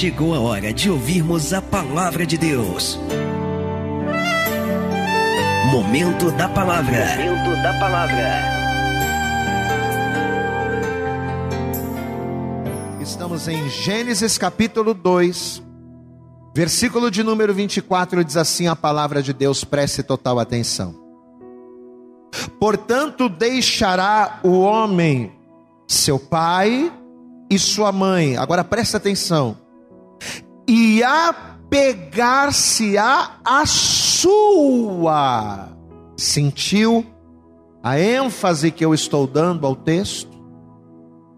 chegou a hora de ouvirmos a palavra de Deus. Momento da palavra. Momento da palavra. Estamos em Gênesis capítulo 2, versículo de número 24, diz assim a palavra de Deus, preste total atenção. Portanto, deixará o homem seu pai e sua mãe, agora presta atenção, e apegar-se-á a sua. Sentiu a ênfase que eu estou dando ao texto?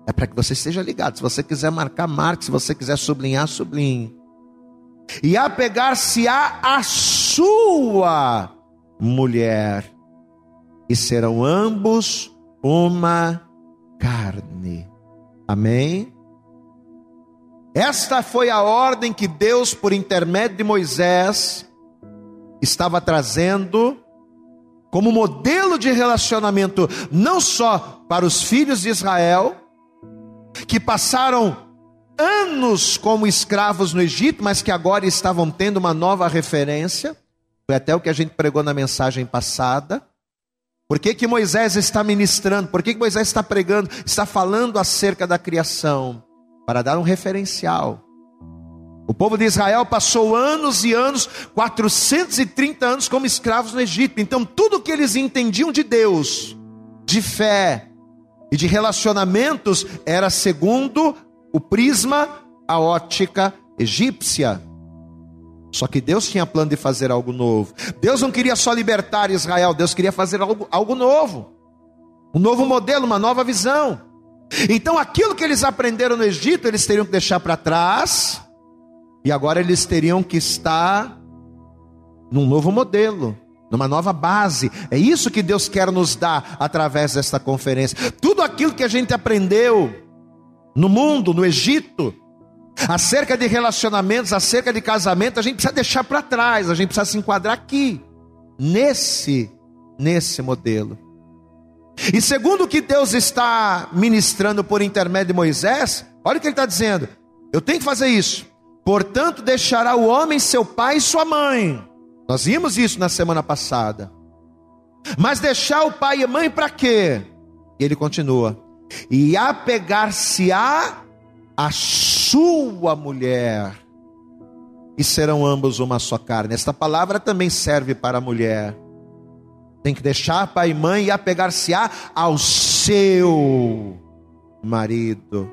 É para que você esteja ligado. Se você quiser marcar, marque. Se você quiser sublinhar, sublinhe. E apegar-se-á a sua mulher, e serão ambos uma carne. Amém? Esta foi a ordem que Deus, por intermédio de Moisés, estava trazendo como modelo de relacionamento, não só para os filhos de Israel, que passaram anos como escravos no Egito, mas que agora estavam tendo uma nova referência. Foi até o que a gente pregou na mensagem passada. Por que, que Moisés está ministrando? Por que, que Moisés está pregando? Está falando acerca da criação para dar um referencial. O povo de Israel passou anos e anos, 430 anos como escravos no Egito. Então, tudo que eles entendiam de Deus, de fé e de relacionamentos, era segundo o prisma, a ótica egípcia. Só que Deus tinha plano de fazer algo novo. Deus não queria só libertar Israel, Deus queria fazer algo, algo novo. Um novo modelo, uma nova visão. Então aquilo que eles aprenderam no Egito, eles teriam que deixar para trás, e agora eles teriam que estar num novo modelo, numa nova base. É isso que Deus quer nos dar através desta conferência. Tudo aquilo que a gente aprendeu no mundo, no Egito, acerca de relacionamentos, acerca de casamento, a gente precisa deixar para trás, a gente precisa se enquadrar aqui, nesse, nesse modelo. E segundo o que Deus está ministrando por intermédio de Moisés, olha o que ele está dizendo: eu tenho que fazer isso. Portanto, deixará o homem seu pai e sua mãe. Nós vimos isso na semana passada. Mas deixar o pai e a mãe para quê? E ele continua: e apegar-se-á a sua mulher, e serão ambos uma só carne. Esta palavra também serve para a mulher. Tem que deixar pai e mãe e apegar-se-á ao seu marido.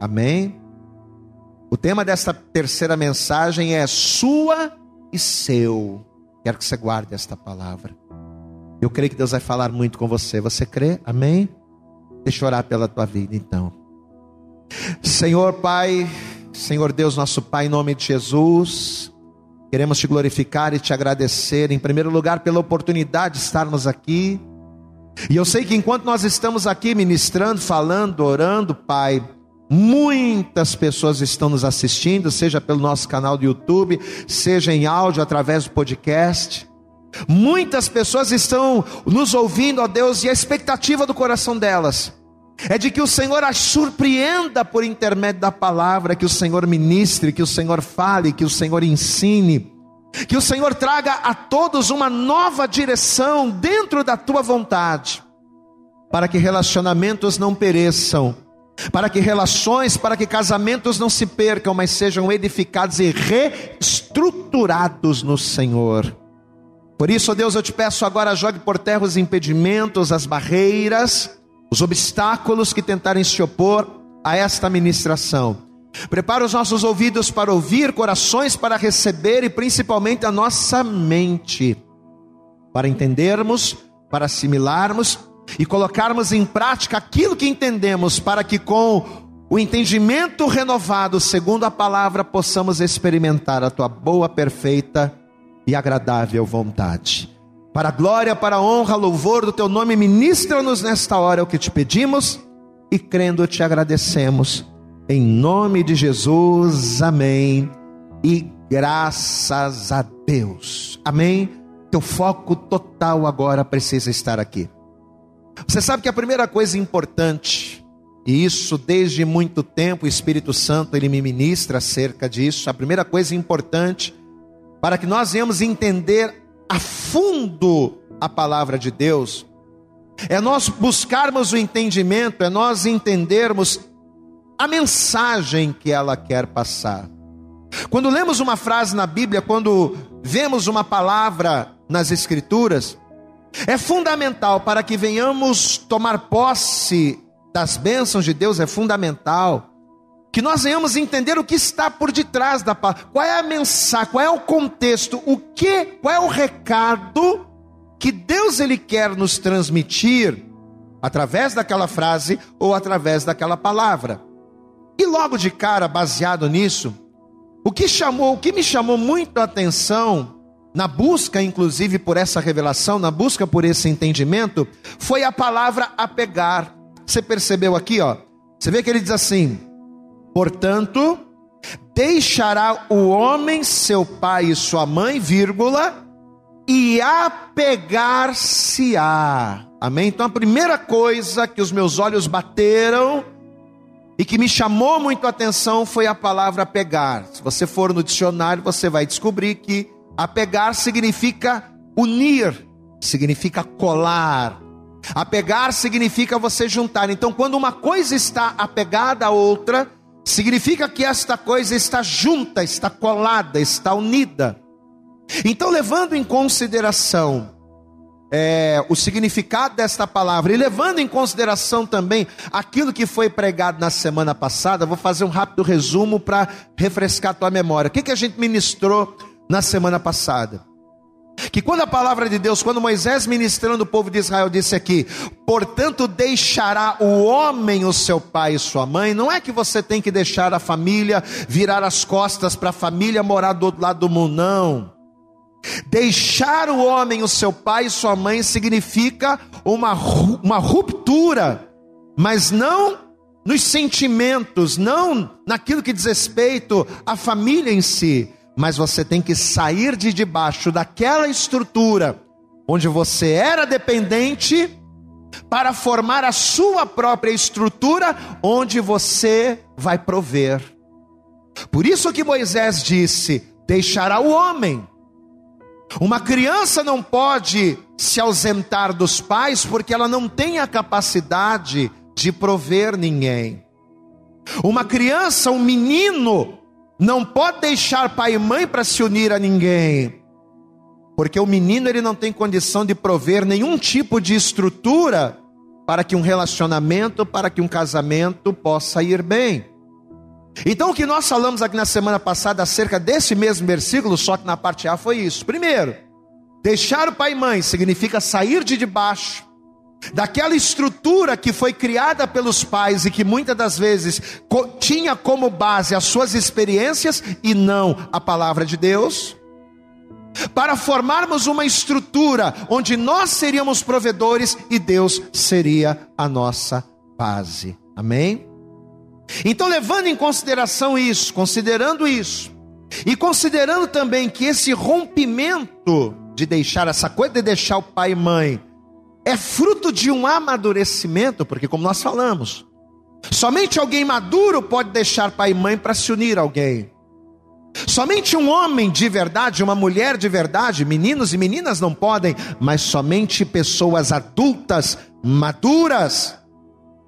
Amém? O tema desta terceira mensagem é sua e seu. Quero que você guarde esta palavra. Eu creio que Deus vai falar muito com você. Você crê? Amém? Deixa eu orar pela tua vida então. Senhor Pai, Senhor Deus, nosso Pai, em nome de Jesus, queremos te glorificar e te agradecer, em primeiro lugar, pela oportunidade de estarmos aqui. E eu sei que enquanto nós estamos aqui ministrando, falando, orando, Pai, muitas pessoas estão nos assistindo, seja pelo nosso canal do YouTube, seja em áudio através do podcast. Muitas pessoas estão nos ouvindo, ó Deus, e a expectativa do coração delas é de que o Senhor as surpreenda por intermédio da palavra, que o Senhor ministre, que o Senhor fale, que o Senhor ensine, que o Senhor traga a todos uma nova direção dentro da tua vontade, para que relacionamentos não pereçam, para que relações, para que casamentos não se percam, mas sejam edificados e reestruturados no Senhor. Por isso, Deus, eu te peço agora, jogue por terra os impedimentos, as barreiras, os obstáculos que tentarem se opor a esta ministração. Prepara os nossos ouvidos para ouvir, corações para receber e principalmente a nossa mente para entendermos, para assimilarmos e colocarmos em prática aquilo que entendemos, para que com o entendimento renovado, segundo a palavra, possamos experimentar a tua boa, perfeita e agradável vontade. Para a glória, para a honra, louvor do teu nome, ministra-nos nesta hora o que te pedimos e crendo te agradecemos. Em nome de Jesus, amém. E graças a Deus, amém. Teu foco total agora precisa estar aqui. Você sabe que a primeira coisa importante E isso desde muito tempo o Espírito Santo ele me ministra acerca disso. A primeira coisa importante para que nós venhamos entender a fundo a palavra de Deus é nós buscarmos o entendimento, é nós entendermos a mensagem que ela quer passar. Quando lemos uma frase na Bíblia, quando vemos uma palavra nas Escrituras, é fundamental para que venhamos tomar posse das bênçãos de Deus, é fundamental que nós venhamos entender o que está por detrás da palavra, qual é a mensagem, qual é o contexto, o que, qual é o recado que Deus ele quer nos transmitir através daquela frase ou através daquela palavra. E logo de cara, baseado nisso, o que chamou, o que me chamou muito a atenção na busca, inclusive, por essa revelação, na busca por esse entendimento, foi a palavra apegar. Você percebeu aqui, ó? Você vê que ele diz assim: portanto, deixará o homem seu pai e sua mãe, vírgula, e apegar-se-á. Amém? Então a primeira coisa que os meus olhos bateram e que me chamou muito a atenção foi a palavra apegar. Se você for no dicionário, você vai descobrir que Apegar significa unir, significa colar. Apegar significa você juntar. Então, quando uma coisa está apegada à outra, significa que esta coisa está junta, está colada, está unida. Então, levando em consideração é, o significado desta palavra e levando em consideração também aquilo que foi pregado na semana passada, vou fazer um rápido resumo para refrescar a tua memória. O que, que a gente ministrou? na semana passada. Que quando a palavra de Deus, quando Moisés ministrando o povo de Israel disse aqui, portanto deixará o homem o seu pai e sua mãe, não é que você tem que deixar a família, virar as costas para a família morar do outro lado do mundo, não. Deixar o homem o seu pai e sua mãe significa uma, uma ruptura, mas não nos sentimentos, não naquilo que diz respeito à família em si mas você tem que sair de debaixo daquela estrutura onde você era dependente para formar a sua própria estrutura onde você vai prover. Por isso que Moisés disse: deixará o homem. Uma criança não pode se ausentar dos pais porque ela não tem a capacidade de prover ninguém. Uma criança, um menino, não pode deixar pai e mãe para se unir a ninguém, porque o menino ele não tem condição de prover nenhum tipo de estrutura para que um relacionamento, para que um casamento possa ir bem. Então, o que nós falamos aqui na semana passada acerca desse mesmo versículo, só que na parte A foi isso. Primeiro, deixar o pai e mãe significa sair de debaixo daquela estrutura que foi criada pelos pais e que muitas das vezes tinha como base as suas experiências e não a palavra de Deus, para formarmos uma estrutura onde nós seríamos provedores e Deus seria a nossa base. Amém? Então, levando em consideração isso, considerando isso, e considerando também que esse rompimento de deixar essa coisa de deixar o pai e mãe é fruto de um amadurecimento, porque, como nós falamos, somente alguém maduro pode deixar pai e mãe para se unir a alguém. Somente um homem de verdade, uma mulher de verdade, meninos e meninas não podem, mas somente pessoas adultas, maduras,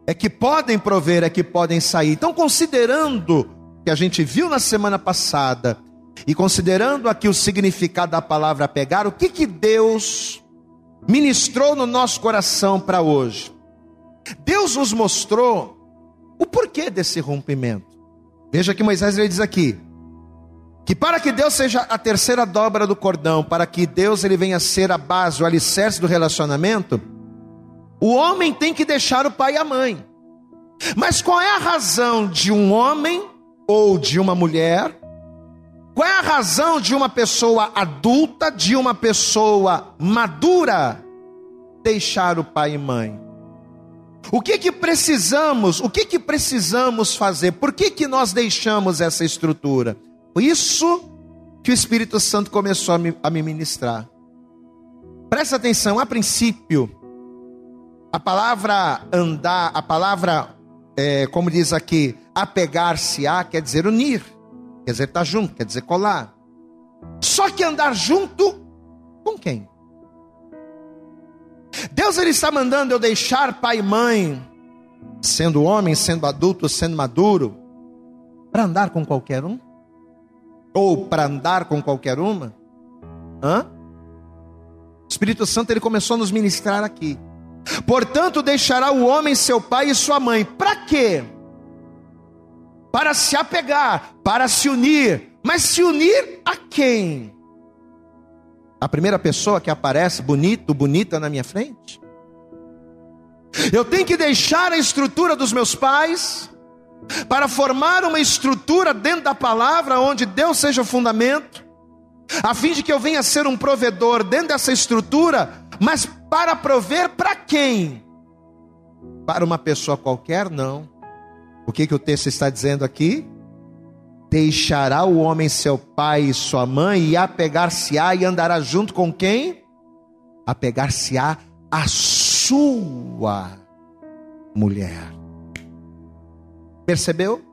é que podem prover, é que podem sair. Então, considerando que a gente viu na semana passada, e considerando aqui o significado da palavra pegar, o que que Deus ministrou no nosso coração para hoje. Deus nos mostrou o porquê desse rompimento. Veja que Moisés ele diz aqui que para que Deus seja a terceira dobra do cordão, para que Deus ele venha ser a base, o alicerce do relacionamento, o homem tem que deixar o pai e a mãe. Mas qual é a razão de um homem ou de uma mulher qual é a razão de uma pessoa adulta, de uma pessoa madura, deixar o pai e mãe? O que que precisamos? O que que precisamos fazer? Por que que nós deixamos essa estrutura? Isso que o Espírito Santo começou a me, a me ministrar. Presta atenção, a princípio, a palavra andar, a palavra é, como diz aqui, apegar-se-á quer dizer unir, quer dizer estar junto, quer dizer colar. Só que andar junto com quem? Deus ele está mandando eu deixar pai e mãe, sendo homem, sendo adulto, sendo maduro, para andar com qualquer um? Ou para andar com qualquer uma? Hã? O Espírito Santo ele começou a nos ministrar aqui. Portanto, deixará o homem seu pai e sua mãe. Para quê? Para se apegar, para se unir. Mas se unir a quem? A primeira pessoa que aparece bonito, bonita na minha frente? Eu tenho que deixar a estrutura dos meus pais para formar uma estrutura dentro da palavra onde Deus seja o fundamento, a fim de que eu venha ser um provedor dentro dessa estrutura, mas para prover para quem? Para uma pessoa qualquer? Não. O que, que o texto está dizendo aqui? Deixará o homem seu pai e sua mãe e apegar-se-á e andará junto com quem? Apegar-se-á a sua mulher. Percebeu?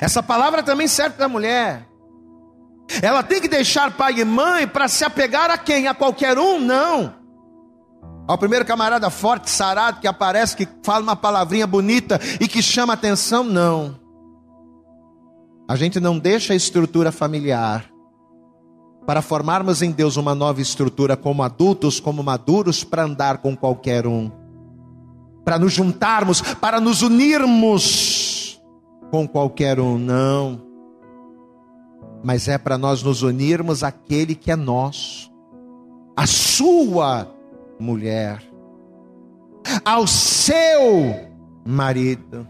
Essa palavra também serve para a mulher. Ela tem que deixar pai e mãe para se apegar a quem? A qualquer um? Não. Ao primeiro camarada forte, sarado, que aparece, que fala uma palavrinha bonita e que chama atenção? Não. A gente não deixa a estrutura familiar para formarmos em Deus uma nova estrutura como adultos, como maduros, para andar com qualquer um. Para nos juntarmos, para nos unirmos com qualquer um. Não mas é para nós nos unirmos àquele que é nosso, a sua mulher, ao seu marido.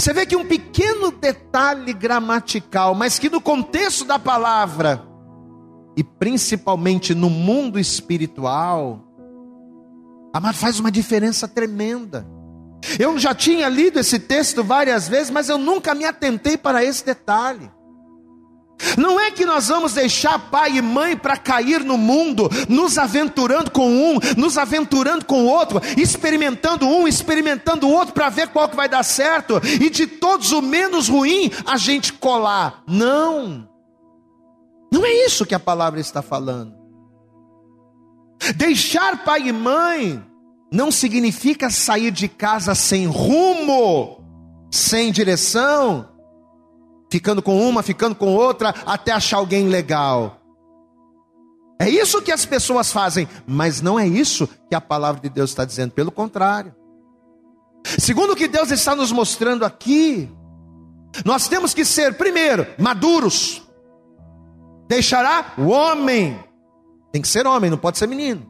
Você vê que um pequeno detalhe gramatical, mas que no contexto da palavra, e principalmente no mundo espiritual, faz uma diferença tremenda. Eu já tinha lido esse texto várias vezes, mas eu nunca me atentei para esse detalhe. Não é que nós vamos deixar pai e mãe para cair no mundo, nos aventurando com um, nos aventurando com o outro, experimentando um, experimentando o outro para ver qual que vai dar certo, e de todos o menos ruim a gente colar. Não. Não é isso que a palavra está falando. Deixar pai e mãe não significa sair de casa sem rumo, sem direção, ficando com uma, ficando com outra, até achar alguém legal. É isso que as pessoas fazem, mas não é isso que a palavra de Deus está dizendo, pelo contrário. Segundo o que Deus está nos mostrando aqui, nós temos que ser, primeiro, maduros. Deixará o homem, tem que ser homem, não pode ser menino.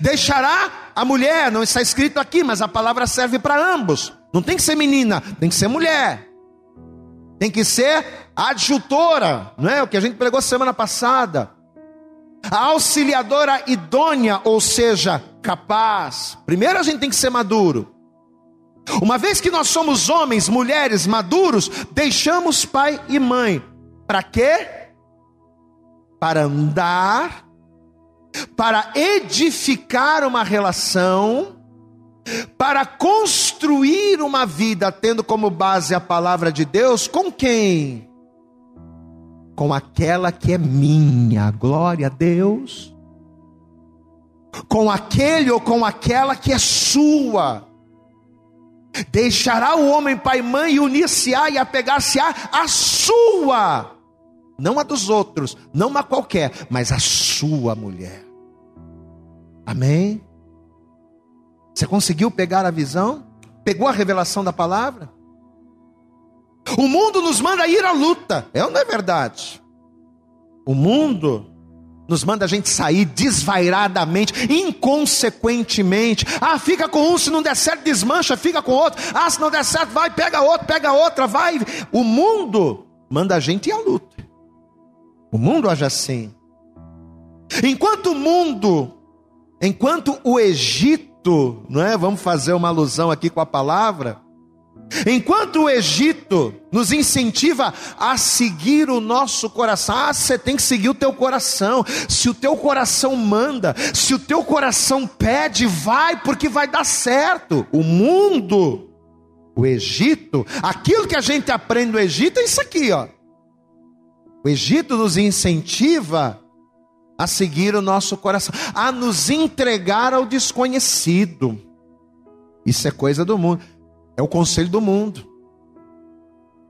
Deixará a mulher, não está escrito aqui, mas a palavra serve para ambos. Não tem que ser menina, tem que ser mulher tem que ser adjutora, não é? O que a gente pregou semana passada. A auxiliadora idônea, ou seja, capaz. Primeiro a gente tem que ser maduro. Uma vez que nós somos homens, mulheres maduros, deixamos pai e mãe. Para quê? Para andar, para edificar uma relação para construir uma vida tendo como base a palavra de Deus, com quem? Com aquela que é minha, glória a Deus. Com aquele ou com aquela que é sua. Deixará o homem pai e mãe unir-se-á e apegar-se-á a sua, não a dos outros, não a qualquer, mas a sua mulher. Amém? Você conseguiu pegar a visão? Pegou a revelação da palavra? O mundo nos manda ir à luta, é ou não é verdade? O mundo nos manda a gente sair desvairadamente, inconsequentemente. Ah, fica com um, se não der certo, desmancha, fica com outro. Ah, se não der certo, vai, pega outro, pega outra, vai. O mundo manda a gente ir à luta. O mundo age assim. Enquanto o mundo, enquanto o Egito não é? Vamos fazer uma alusão aqui com a palavra. Enquanto o Egito nos incentiva a seguir o nosso coração, ah, você tem que seguir o teu coração. Se o teu coração manda, se o teu coração pede, vai, porque vai dar certo. O mundo, o Egito, aquilo que a gente aprende no Egito é isso aqui, ó. O Egito nos incentiva a seguir o nosso coração, a nos entregar ao desconhecido. Isso é coisa do mundo. É o conselho do mundo.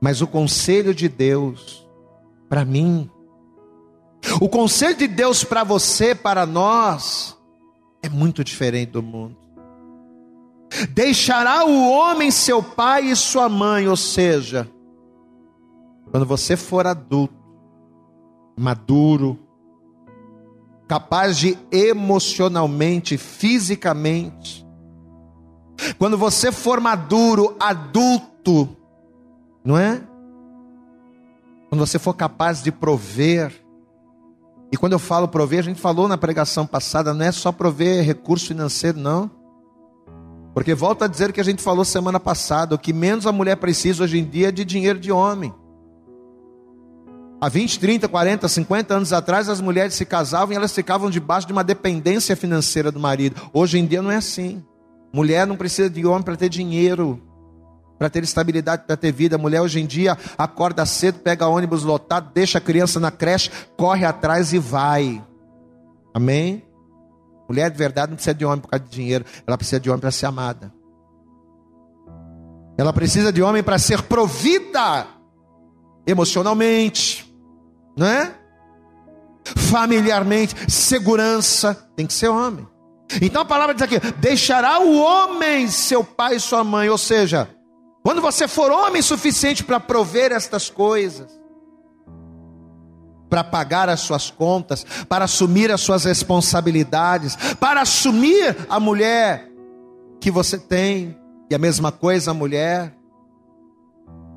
Mas o conselho de Deus, para mim, o conselho de Deus para você, para nós, é muito diferente do mundo. Deixará o homem seu pai e sua mãe, ou seja, quando você for adulto, maduro, capaz de emocionalmente, fisicamente, quando você for maduro, adulto, não é? Quando você for capaz de prover. E quando eu falo prover, a gente falou na pregação passada, não é só prover recurso financeiro, não. Porque volta a dizer que a gente falou semana passada, o que menos a mulher precisa hoje em dia é de dinheiro de homem. Há 20, 30, 40, 50 anos atrás, as mulheres se casavam e elas ficavam debaixo de uma dependência financeira do marido. Hoje em dia não é assim. Mulher não precisa de homem para ter dinheiro, para ter estabilidade, para ter vida. Mulher hoje em dia acorda cedo, pega ônibus lotado, deixa a criança na creche, corre atrás e vai. Amém? Mulher de verdade não precisa de homem por causa de dinheiro, ela precisa de homem para ser amada. Ela precisa de homem para ser provida emocionalmente, não é? Familiarmente, segurança, tem que ser homem. Então a palavra diz aqui: deixará o homem seu pai e sua mãe, ou seja, quando você for homem suficiente para prover estas coisas, para pagar as suas contas, para assumir as suas responsabilidades, para assumir a mulher que você tem, e a mesma coisa a mulher.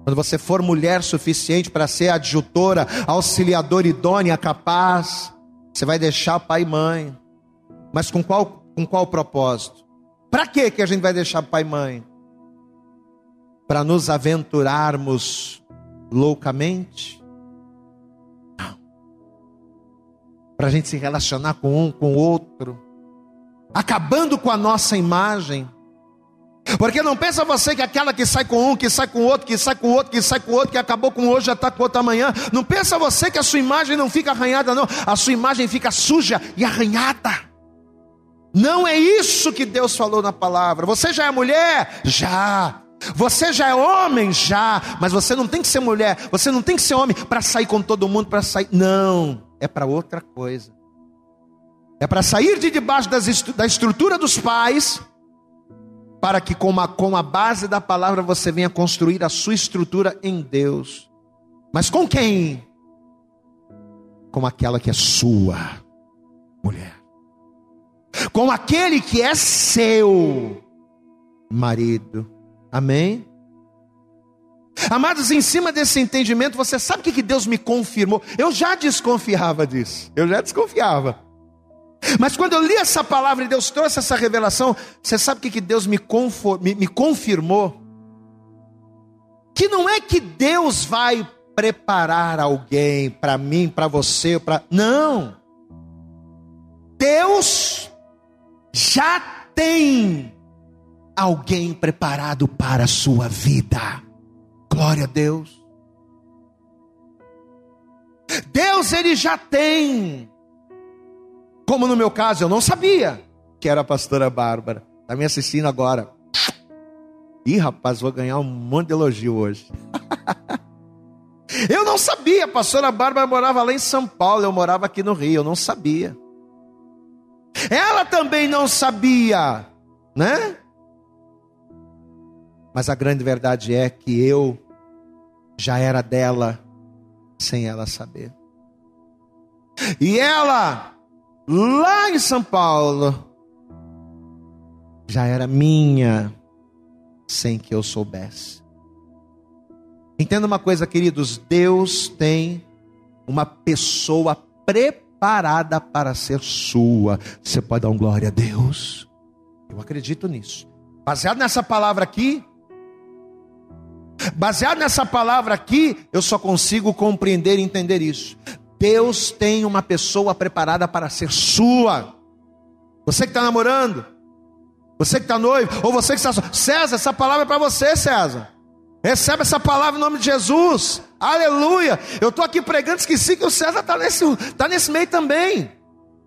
Quando você for mulher suficiente para ser adjutora, auxiliadora idônea, capaz, você vai deixar pai e mãe. Mas com qual com qual propósito? Para que que a gente vai deixar pai e mãe? Para nos aventurarmos loucamente? Não. Para a gente se relacionar com um, com o outro, acabando com a nossa imagem. Porque não pensa você que aquela que sai com um, que sai com outro, que sai com outro, que sai com outro, que acabou com hoje, já está com outro amanhã. Não pensa você que a sua imagem não fica arranhada, não. A sua imagem fica suja e arranhada. Não é isso que Deus falou na palavra. Você já é mulher? Já. Você já é homem? Já. Mas você não tem que ser mulher, você não tem que ser homem para sair com todo mundo, para sair. Não. É para outra coisa. É para sair de debaixo das, da estrutura dos pais, para que com a, com a base da palavra você venha construir a sua estrutura em Deus. Mas com quem? Com aquela que é sua mulher com aquele que é seu marido. Amém? Amados, em cima desse entendimento, você sabe o que Deus me confirmou? Eu já desconfiava disso, eu já desconfiava. Mas quando eu li essa palavra e Deus trouxe essa revelação, você sabe o que Deus me, me, me confirmou? Que não é que Deus vai preparar alguém para mim, para você, para. Não. Deus já tem alguém preparado para a sua vida. Glória a Deus. Deus ele já tem. Como no meu caso, eu não sabia que era a pastora Bárbara. Está me assistindo agora. Ih, rapaz, vou ganhar um monte de elogio hoje. eu não sabia, a pastora Bárbara morava lá em São Paulo, eu morava aqui no Rio, eu não sabia. Ela também não sabia, né? Mas a grande verdade é que eu já era dela sem ela saber. E ela, lá em São Paulo, já era minha sem que eu soubesse. Entenda uma coisa, queridos: Deus tem uma pessoa preparada para ser sua. Você pode dar um glória a Deus? Eu acredito nisso. Baseado nessa palavra aqui, Baseado nessa palavra aqui, eu só consigo compreender e entender isso. Deus tem uma pessoa preparada para ser sua. Você que está namorando, você que está noivo, ou você que está. César, essa palavra é para você, César. Recebe essa palavra em nome de Jesus. Aleluia. Eu estou aqui pregando, esqueci que o César está nesse, tá nesse meio também.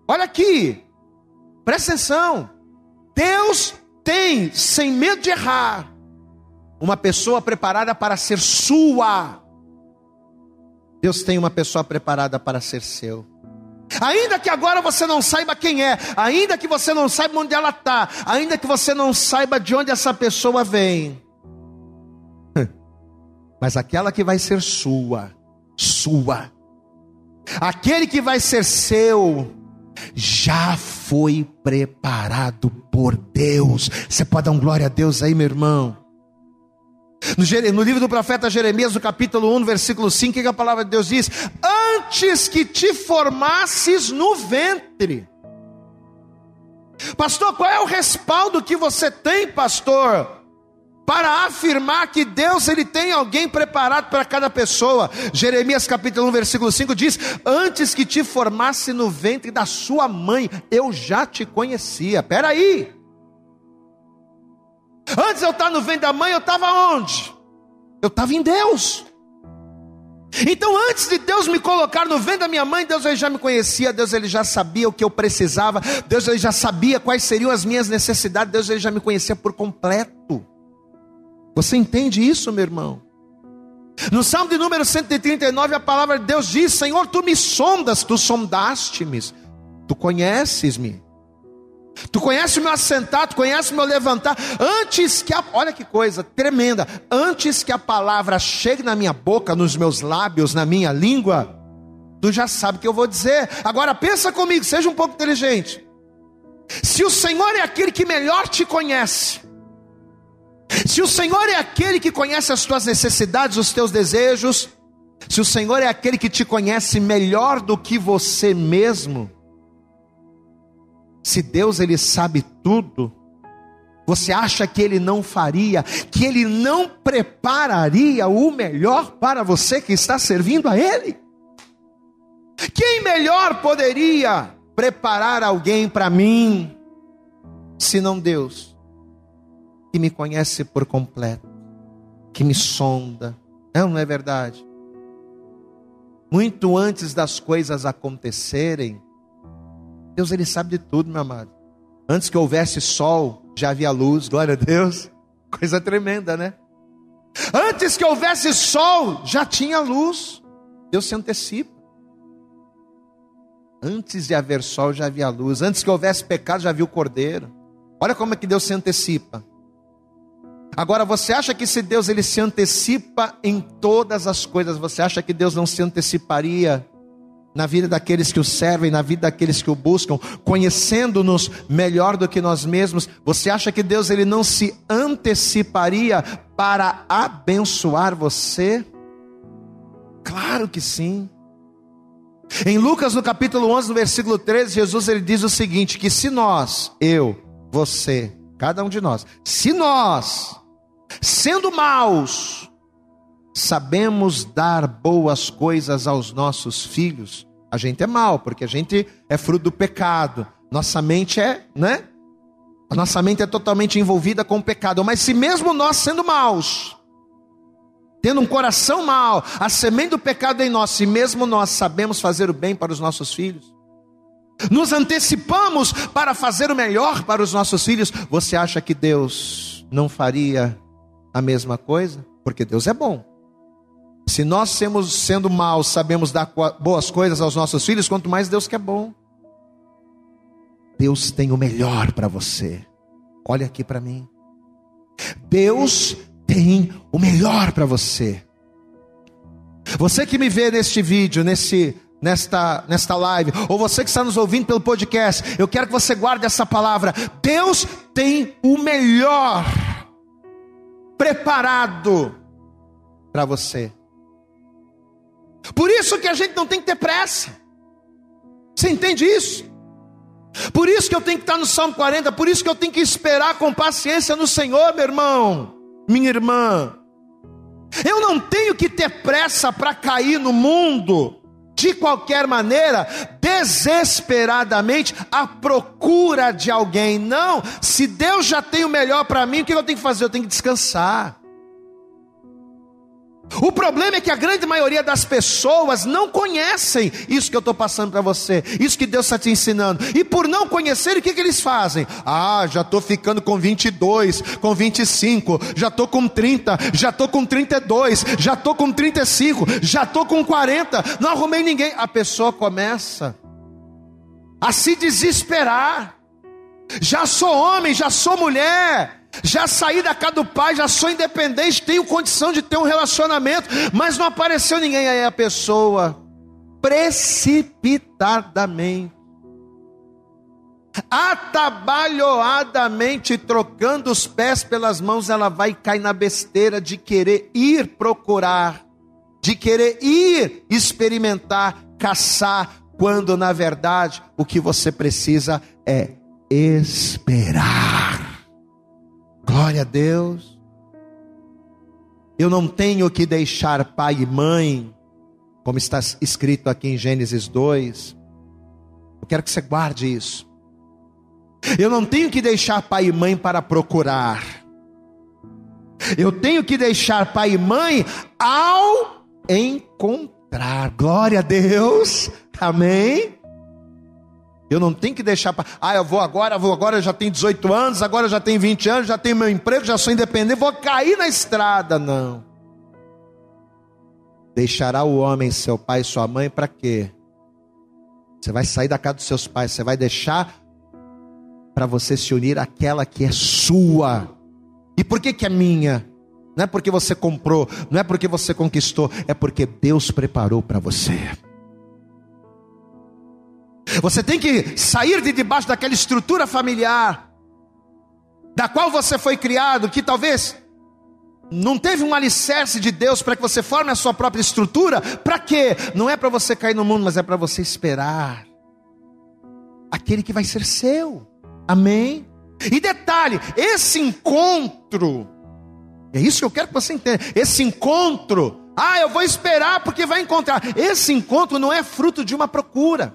Olha aqui. Presta atenção. Deus tem, sem medo de errar, uma pessoa preparada para ser sua. Deus tem uma pessoa preparada para ser seu. Ainda que agora você não saiba quem é, ainda que você não saiba onde ela está, ainda que você não saiba de onde essa pessoa vem, mas aquela que vai ser sua, sua, aquele que vai ser seu, já foi preparado por Deus. Você pode dar um glória a Deus aí, meu irmão? No, livro do profeta Jeremias, no capítulo 1, versículo 5, que a palavra de Deus diz: Antes que te formasses no ventre. Pastor, qual é o respaldo que você tem, pastor? Para afirmar que Deus ele tem alguém preparado para cada pessoa. Jeremias capítulo 1, versículo 5 diz: Antes que te formasse no ventre da sua mãe, eu já te conhecia. Peraí. aí. Antes eu estar no ventre da mãe, eu estava onde? Eu estava em Deus. Então, antes de Deus me colocar no ventre da minha mãe, Deus ele já me conhecia, Deus ele já sabia o que eu precisava, Deus ele já sabia quais seriam as minhas necessidades, Deus ele já me conhecia por completo. Você entende isso, meu irmão? No Salmo de número 139, a palavra de Deus diz: Senhor, tu me sondas, tu sondaste-me, tu conheces-me. Tu conhece o meu assentar, tu conhece o meu levantar. Antes que a, olha que coisa tremenda, antes que a palavra chegue na minha boca, nos meus lábios, na minha língua, tu já sabe o que eu vou dizer. Agora pensa comigo, seja um pouco inteligente. Se o Senhor é aquele que melhor te conhece, se o Senhor é aquele que conhece as tuas necessidades, os teus desejos, se o Senhor é aquele que te conhece melhor do que você mesmo, se Deus ele sabe tudo, você acha que ele não faria, que ele não prepararia o melhor para você que está servindo a ele? Quem melhor poderia preparar alguém para mim, senão Deus, que me conhece por completo, que me sonda, não, não é verdade? Muito antes das coisas acontecerem, Deus ele sabe de tudo, meu amado. Antes que houvesse sol, já havia luz, glória a Deus. Coisa tremenda, né? Antes que houvesse sol, já tinha luz. Deus se antecipa. Antes de haver sol, já havia luz. Antes que houvesse pecado, já havia o cordeiro. Olha como é que Deus se antecipa. Agora, você acha que se Deus ele se antecipa em todas as coisas, você acha que Deus não se anteciparia na vida daqueles que o servem, na vida daqueles que o buscam, conhecendo-nos melhor do que nós mesmos, você acha que Deus ele não se anteciparia para abençoar você? Claro que sim. Em Lucas no capítulo 11, no versículo 13, Jesus ele diz o seguinte: que se nós, eu, você, cada um de nós, se nós, sendo maus, sabemos dar boas coisas aos nossos filhos, a gente é mal, porque a gente é fruto do pecado. Nossa mente é, né? A nossa mente é totalmente envolvida com o pecado. Mas se mesmo nós sendo maus, tendo um coração mau, a semente do pecado em nós, se mesmo nós sabemos fazer o bem para os nossos filhos, nos antecipamos para fazer o melhor para os nossos filhos, você acha que Deus não faria a mesma coisa? Porque Deus é bom. Se nós semos, sendo maus, sabemos dar boas coisas aos nossos filhos, quanto mais Deus que é bom. Deus tem o melhor para você. Olha aqui para mim. Deus tem o melhor para você. Você que me vê neste vídeo, nesse nesta nesta live, ou você que está nos ouvindo pelo podcast, eu quero que você guarde essa palavra. Deus tem o melhor preparado para você. Por isso que a gente não tem que ter pressa. Você entende isso? Por isso que eu tenho que estar no Salmo 40, por isso que eu tenho que esperar com paciência no Senhor, meu irmão, minha irmã. Eu não tenho que ter pressa para cair no mundo de qualquer maneira, desesperadamente, à procura de alguém. Não, se Deus já tem o melhor para mim, o que eu tenho que fazer? Eu tenho que descansar. O problema é que a grande maioria das pessoas não conhecem isso que eu estou passando para você, isso que Deus está te ensinando. E por não conhecer, o que, que eles fazem? Ah, já estou ficando com 22, com 25, já estou com 30, já estou com 32, já estou com 35, já estou com 40, não arrumei ninguém. A pessoa começa a se desesperar. Já sou homem, já sou mulher, já saí da casa do pai, já sou independente, tenho condição de ter um relacionamento, mas não apareceu ninguém. Aí a pessoa, precipitadamente, atabalhoadamente, trocando os pés pelas mãos, ela vai cair na besteira de querer ir procurar, de querer ir experimentar, caçar, quando na verdade o que você precisa é esperar. Glória a Deus. Eu não tenho que deixar pai e mãe, como está escrito aqui em Gênesis 2. Eu quero que você guarde isso. Eu não tenho que deixar pai e mãe para procurar. Eu tenho que deixar pai e mãe ao encontrar. Glória a Deus. Amém. Eu não tenho que deixar para. Ah, eu vou agora, vou agora, eu já tenho 18 anos, agora eu já tenho 20 anos, já tenho meu emprego, já sou independente, vou cair na estrada. Não. Deixará o homem seu pai e sua mãe para quê? Você vai sair da casa dos seus pais, você vai deixar para você se unir àquela que é sua. E por que, que é minha? Não é porque você comprou, não é porque você conquistou, é porque Deus preparou para você. Você tem que sair de debaixo daquela estrutura familiar, da qual você foi criado, que talvez não teve um alicerce de Deus para que você forme a sua própria estrutura. Para quê? Não é para você cair no mundo, mas é para você esperar aquele que vai ser seu. Amém? E detalhe, esse encontro, é isso que eu quero que você entenda. Esse encontro, ah, eu vou esperar porque vai encontrar. Esse encontro não é fruto de uma procura.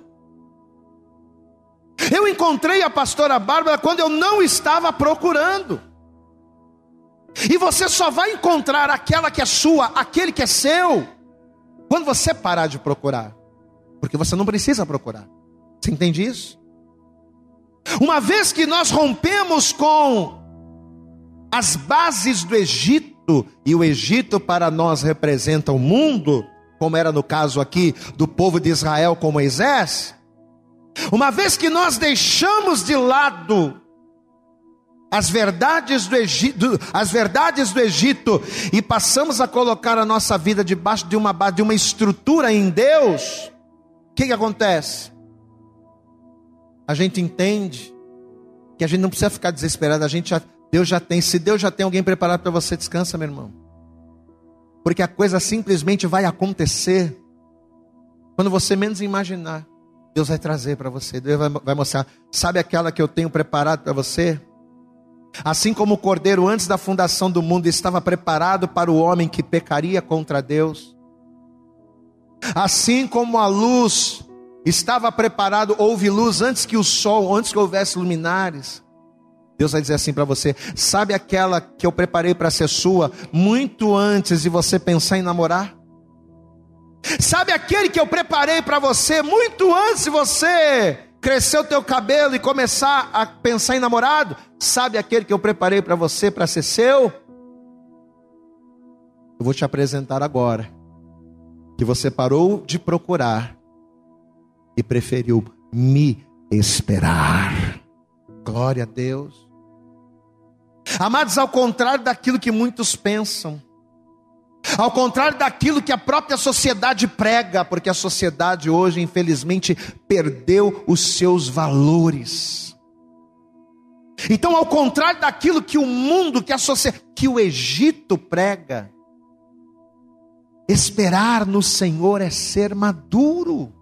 Eu encontrei a pastora Bárbara quando eu não estava procurando. E você só vai encontrar aquela que é sua, aquele que é seu, quando você parar de procurar. Porque você não precisa procurar. Você entende isso? Uma vez que nós rompemos com as bases do Egito, e o Egito para nós representa o mundo, como era no caso aqui do povo de Israel com Moisés, uma vez que nós deixamos de lado as verdades do Egito, as verdades do Egito e passamos a colocar a nossa vida debaixo de uma de uma estrutura em Deus, o que, que acontece? A gente entende que a gente não precisa ficar desesperado, a gente já, Deus já tem, se Deus já tem alguém preparado para você, descansa, meu irmão. Porque a coisa simplesmente vai acontecer quando você menos imaginar. Deus vai trazer para você, Deus vai mostrar. Sabe aquela que eu tenho preparado para você? Assim como o cordeiro antes da fundação do mundo estava preparado para o homem que pecaria contra Deus, assim como a luz estava preparado, houve luz antes que o sol, antes que houvesse luminares. Deus vai dizer assim para você: sabe aquela que eu preparei para ser sua, muito antes de você pensar em namorar? Sabe aquele que eu preparei para você muito antes de você crescer o teu cabelo e começar a pensar em namorado? Sabe aquele que eu preparei para você para ser seu? Eu vou te apresentar agora. Que você parou de procurar e preferiu me esperar. Glória a Deus. Amados, ao contrário daquilo que muitos pensam, ao contrário daquilo que a própria sociedade prega, porque a sociedade hoje, infelizmente, perdeu os seus valores. Então, ao contrário daquilo que o mundo, que a sociedade, que o Egito prega, esperar no Senhor é ser maduro.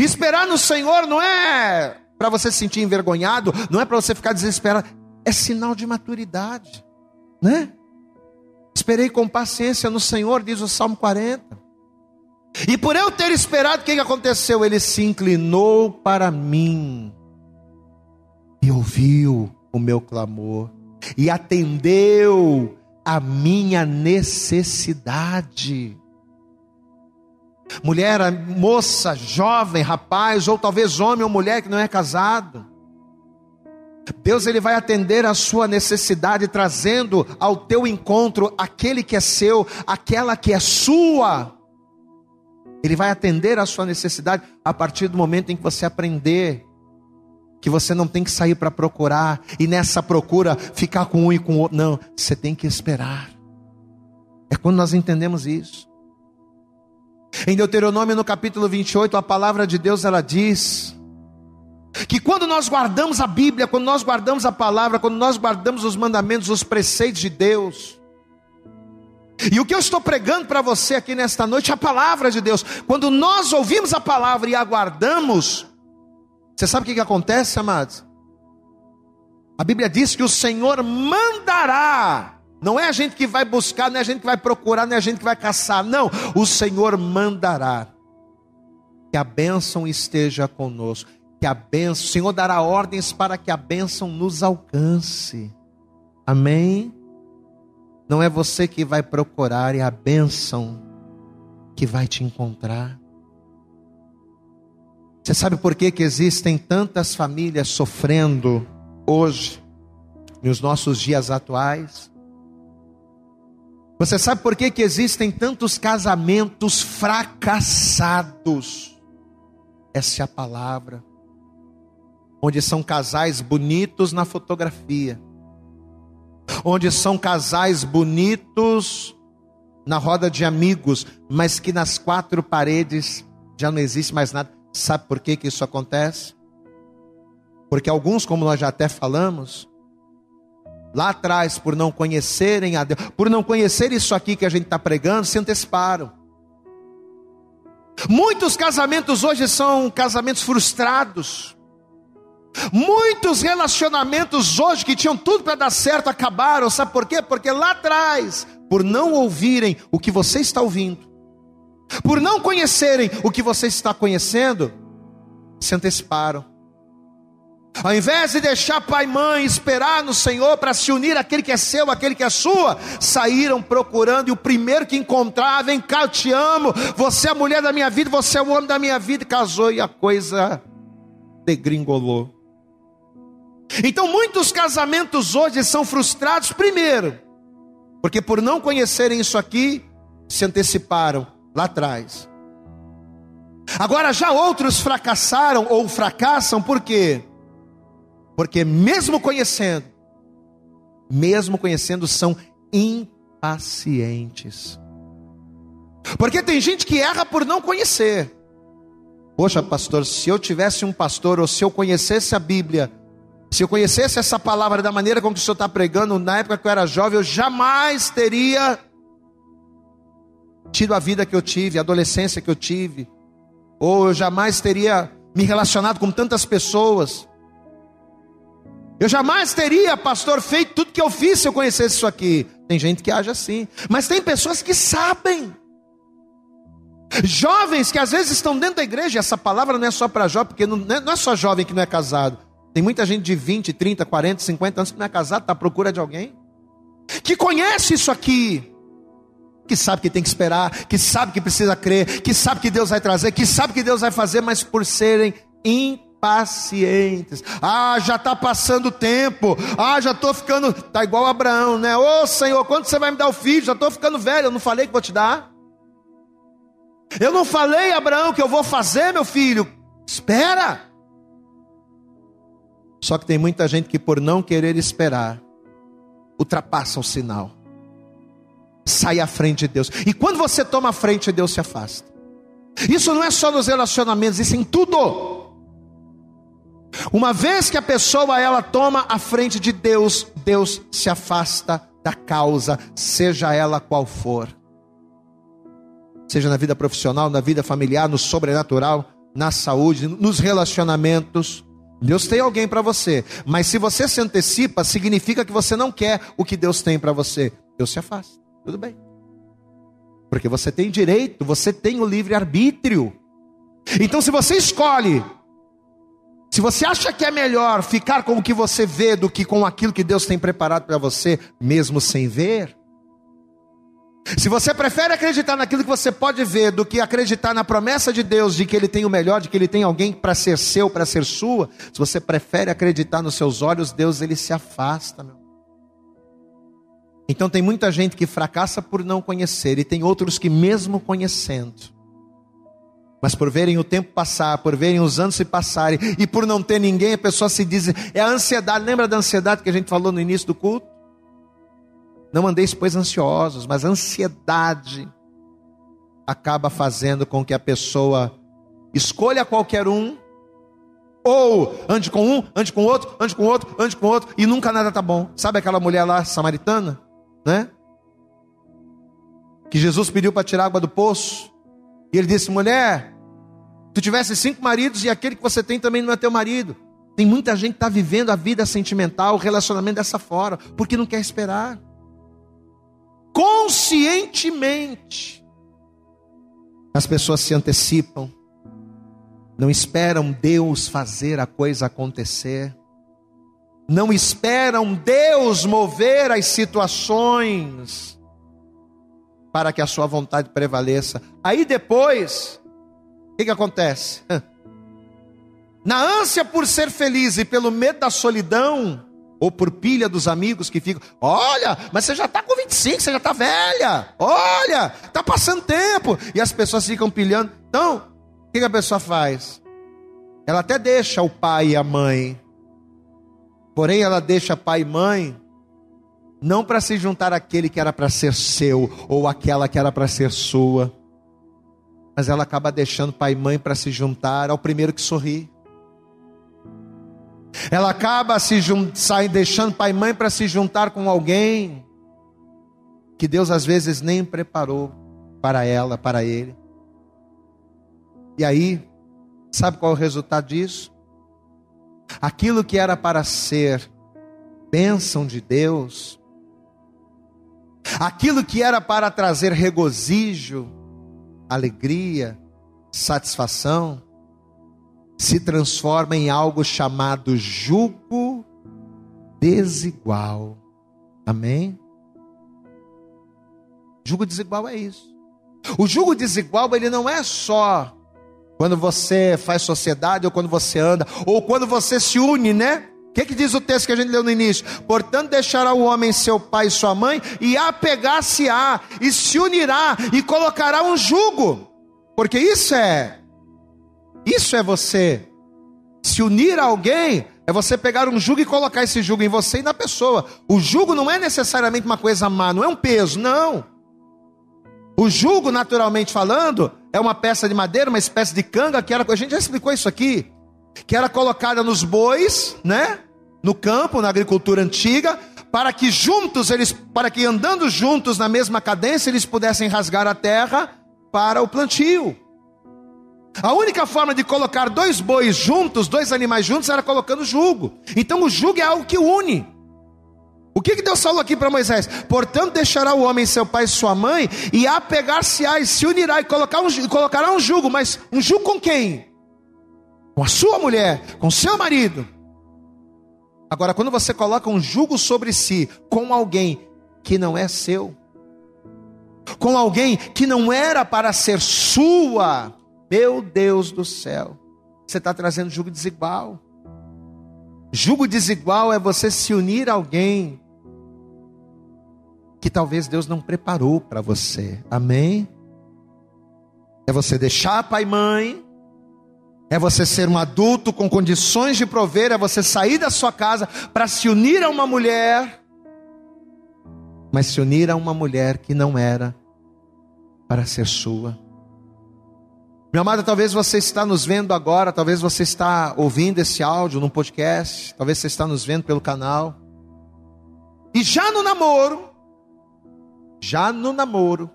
Esperar no Senhor não é para você se sentir envergonhado, não é para você ficar desesperado, é sinal de maturidade, né? Esperei com paciência no Senhor, diz o Salmo 40. E por eu ter esperado, o que aconteceu? Ele se inclinou para mim e ouviu o meu clamor e atendeu a minha necessidade. Mulher, moça, jovem, rapaz, ou talvez homem ou mulher que não é casado. Deus ele vai atender a sua necessidade trazendo ao teu encontro aquele que é seu, aquela que é sua. Ele vai atender a sua necessidade a partir do momento em que você aprender que você não tem que sair para procurar e nessa procura ficar com um e com o outro. Não, você tem que esperar. É quando nós entendemos isso. Em Deuteronômio no capítulo 28, a palavra de Deus ela diz que quando nós guardamos a Bíblia, quando nós guardamos a palavra, quando nós guardamos os mandamentos, os preceitos de Deus, e o que eu estou pregando para você aqui nesta noite é a palavra de Deus. Quando nós ouvimos a palavra e aguardamos, você sabe o que, que acontece, amados? A Bíblia diz que o Senhor mandará. Não é a gente que vai buscar, não é a gente que vai procurar, não é a gente que vai caçar. Não, o Senhor mandará. Que a bênção esteja conosco. Que a bênção, o Senhor dará ordens para que a bênção nos alcance. Amém? Não é você que vai procurar, é a bênção que vai te encontrar. Você sabe por que, que existem tantas famílias sofrendo hoje, nos nossos dias atuais? Você sabe por que, que existem tantos casamentos fracassados? Essa é a palavra. Onde são casais bonitos na fotografia, onde são casais bonitos na roda de amigos, mas que nas quatro paredes já não existe mais nada. Sabe por que, que isso acontece? Porque alguns, como nós já até falamos, lá atrás, por não conhecerem a Deus, por não conhecer isso aqui que a gente está pregando, se anteciparam. Muitos casamentos hoje são casamentos frustrados. Muitos relacionamentos hoje que tinham tudo para dar certo acabaram, sabe por quê? Porque lá atrás, por não ouvirem o que você está ouvindo, por não conhecerem o que você está conhecendo, se anteciparam. Ao invés de deixar pai e mãe esperar no Senhor para se unir aquele que é seu, aquele que é sua, saíram procurando e o primeiro que encontrar, vem cá, eu te amo, você é a mulher da minha vida, você é o homem da minha vida, casou e a coisa degringolou. Então muitos casamentos hoje são frustrados, primeiro, porque por não conhecerem isso aqui, se anteciparam lá atrás. Agora já outros fracassaram ou fracassam por quê? Porque mesmo conhecendo, mesmo conhecendo, são impacientes. Porque tem gente que erra por não conhecer. Poxa, pastor, se eu tivesse um pastor, ou se eu conhecesse a Bíblia, se eu conhecesse essa palavra da maneira como o senhor está pregando, na época que eu era jovem, eu jamais teria tido a vida que eu tive, a adolescência que eu tive, ou eu jamais teria me relacionado com tantas pessoas. Eu jamais teria, pastor, feito tudo que eu fiz se eu conhecesse isso aqui. Tem gente que age assim, mas tem pessoas que sabem. Jovens que às vezes estão dentro da igreja, essa palavra não é só para jovem, porque é, não é só jovem que não é casado. Tem muita gente de 20, 30, 40, 50 anos que não é casado, está à procura de alguém, que conhece isso aqui, que sabe que tem que esperar, que sabe que precisa crer, que sabe que Deus vai trazer, que sabe que Deus vai fazer, mas por serem impacientes. Ah, já está passando o tempo. Ah, já estou ficando. Está igual Abraão, né? Ô Senhor, quando você vai me dar o filho? Já estou ficando velho. Eu não falei que vou te dar. Eu não falei, Abraão, que eu vou fazer, meu filho. Espera. Só que tem muita gente que, por não querer esperar, ultrapassa o sinal sai à frente de Deus. E quando você toma a frente, Deus se afasta. Isso não é só nos relacionamentos, isso é em tudo. Uma vez que a pessoa ela toma a frente de Deus, Deus se afasta da causa, seja ela qual for. Seja na vida profissional, na vida familiar, no sobrenatural, na saúde, nos relacionamentos. Deus tem alguém para você, mas se você se antecipa, significa que você não quer o que Deus tem para você. Deus se afasta. Tudo bem. Porque você tem direito, você tem o livre arbítrio. Então, se você escolhe, se você acha que é melhor ficar com o que você vê do que com aquilo que Deus tem preparado para você, mesmo sem ver, se você prefere acreditar naquilo que você pode ver do que acreditar na promessa de Deus de que Ele tem o melhor, de que Ele tem alguém para ser seu, para ser sua, se você prefere acreditar nos seus olhos, Deus ele se afasta, meu. Então tem muita gente que fracassa por não conhecer, e tem outros que, mesmo conhecendo, mas por verem o tempo passar, por verem os anos se passarem, e por não ter ninguém, a pessoa se diz: é a ansiedade. Lembra da ansiedade que a gente falou no início do culto? Não andeis, pois, ansiosos, mas a ansiedade acaba fazendo com que a pessoa escolha qualquer um, ou ande com um, ande com outro, ande com outro, ande com outro, e nunca nada tá bom. Sabe aquela mulher lá, samaritana? né? Que Jesus pediu para tirar água do poço. E ele disse: mulher, tu tivesse cinco maridos e aquele que você tem também não é teu marido. Tem muita gente que está vivendo a vida sentimental, o relacionamento dessa forma, porque não quer esperar. Conscientemente, as pessoas se antecipam, não esperam Deus fazer a coisa acontecer não esperam Deus mover as situações para que a sua vontade prevaleça. Aí depois, o que, que acontece? Na ânsia por ser feliz e pelo medo da solidão, ou por pilha dos amigos que ficam, olha, mas você já está com 25, você já está velha, olha, está passando tempo, e as pessoas ficam pilhando. Então, o que, a pessoa faz? Ela até deixa o pai e a mãe Porém, ela deixa pai e mãe não para se juntar àquele que era para ser seu ou aquela que era para ser sua, mas ela acaba deixando pai e mãe para se juntar ao primeiro que sorri. Ela acaba se sai deixando pai e mãe para se juntar com alguém que Deus às vezes nem preparou para ela, para ele. E aí, sabe qual é o resultado disso? aquilo que era para ser bênção de Deus, aquilo que era para trazer regozijo, alegria, satisfação, se transforma em algo chamado jugo desigual. Amém? Jugo desigual é isso. O jugo desigual, ele não é só quando você faz sociedade, ou quando você anda, ou quando você se une, né? O que, que diz o texto que a gente leu no início? Portanto, deixará o homem seu pai e sua mãe, e apegar-se-á, e se unirá, e colocará um jugo. Porque isso é, isso é você. Se unir a alguém, é você pegar um jugo e colocar esse jugo em você e na pessoa. O jugo não é necessariamente uma coisa má, não é um peso, não. O jugo, naturalmente falando, é uma peça de madeira, uma espécie de canga que era, a gente já explicou isso aqui, que era colocada nos bois, né? No campo, na agricultura antiga, para que juntos eles, para que andando juntos na mesma cadência eles pudessem rasgar a terra para o plantio. A única forma de colocar dois bois juntos, dois animais juntos, era colocando jugo. Então o jugo é algo que une. O que, que Deus falou aqui para Moisés? Portanto, deixará o homem seu pai e sua mãe, e apegar-se-á, e se unirá, e colocar um, colocará um jugo, mas um jugo com quem? Com a sua mulher, com seu marido. Agora, quando você coloca um jugo sobre si com alguém que não é seu, com alguém que não era para ser sua, meu Deus do céu, você está trazendo jugo desigual. Jugo desigual é você se unir a alguém que talvez Deus não preparou para você. Amém? É você deixar pai e mãe, é você ser um adulto com condições de prover, é você sair da sua casa para se unir a uma mulher, mas se unir a uma mulher que não era para ser sua. Meu amado, talvez você está nos vendo agora, talvez você está ouvindo esse áudio num podcast, talvez você está nos vendo pelo canal. E já no namoro, já no namoro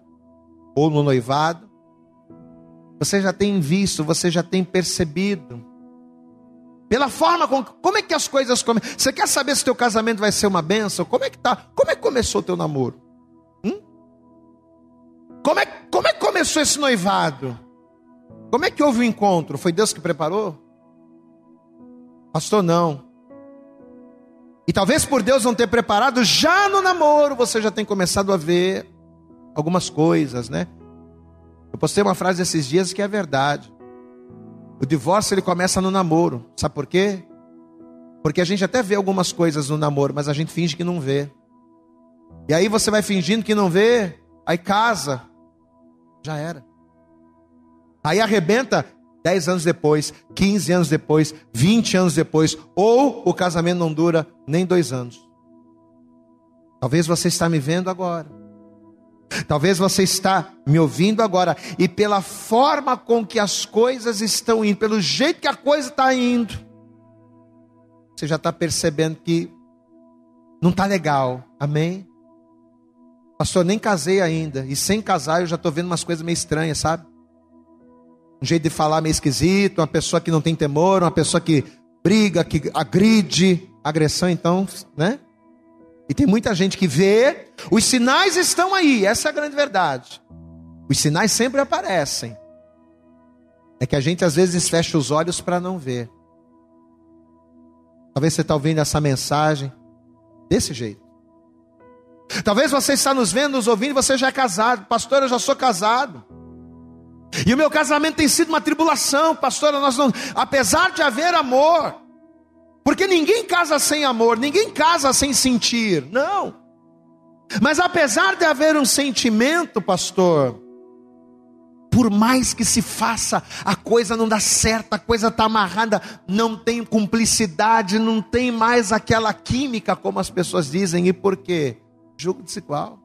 ou no noivado, você já tem visto, você já tem percebido, pela forma como, como é que as coisas começam. Você quer saber se teu casamento vai ser uma benção? Como é que tá? Como é que começou o teu namoro? Hum? Como é, como é que começou esse noivado? Como é que houve o encontro? Foi Deus que preparou? Pastor, não. E talvez por Deus não ter preparado, já no namoro você já tem começado a ver algumas coisas, né? Eu postei uma frase esses dias que é verdade. O divórcio ele começa no namoro. Sabe por quê? Porque a gente até vê algumas coisas no namoro, mas a gente finge que não vê. E aí você vai fingindo que não vê, aí casa, já era. Aí arrebenta 10 anos depois, 15 anos depois, 20 anos depois, ou o casamento não dura nem dois anos. Talvez você está me vendo agora. Talvez você está me ouvindo agora e pela forma com que as coisas estão indo, pelo jeito que a coisa está indo, você já está percebendo que não está legal. Amém? Pastor, nem casei ainda. E sem casar eu já estou vendo umas coisas meio estranhas, sabe? Um jeito de falar meio esquisito, uma pessoa que não tem temor, uma pessoa que briga, que agride. Agressão, então, né? E tem muita gente que vê, os sinais estão aí, essa é a grande verdade. Os sinais sempre aparecem. É que a gente às vezes fecha os olhos para não ver. Talvez você está ouvindo essa mensagem desse jeito. Talvez você está nos vendo, nos ouvindo, você já é casado. Pastor, eu já sou casado. E o meu casamento tem sido uma tribulação, pastora, nós não, apesar de haver amor, porque ninguém casa sem amor, ninguém casa sem sentir. Não. Mas apesar de haver um sentimento, pastor, por mais que se faça, a coisa não dá certo, a coisa está amarrada, não tem cumplicidade, não tem mais aquela química, como as pessoas dizem. E por quê? Jogo desigual.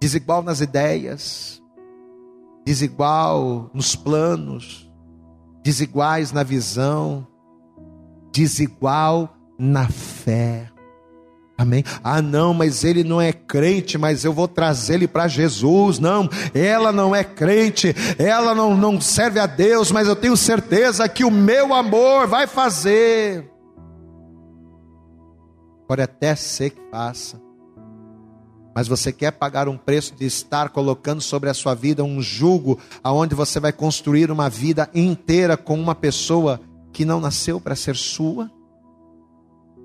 Desigual nas ideias, desigual nos planos, desiguais na visão, desigual na fé. Amém? Ah, não, mas ele não é crente, mas eu vou trazer ele para Jesus. Não, ela não é crente, ela não, não serve a Deus, mas eu tenho certeza que o meu amor vai fazer. Pode até ser que faça, mas você quer pagar um preço de estar colocando sobre a sua vida um jugo, aonde você vai construir uma vida inteira com uma pessoa que não nasceu para ser sua,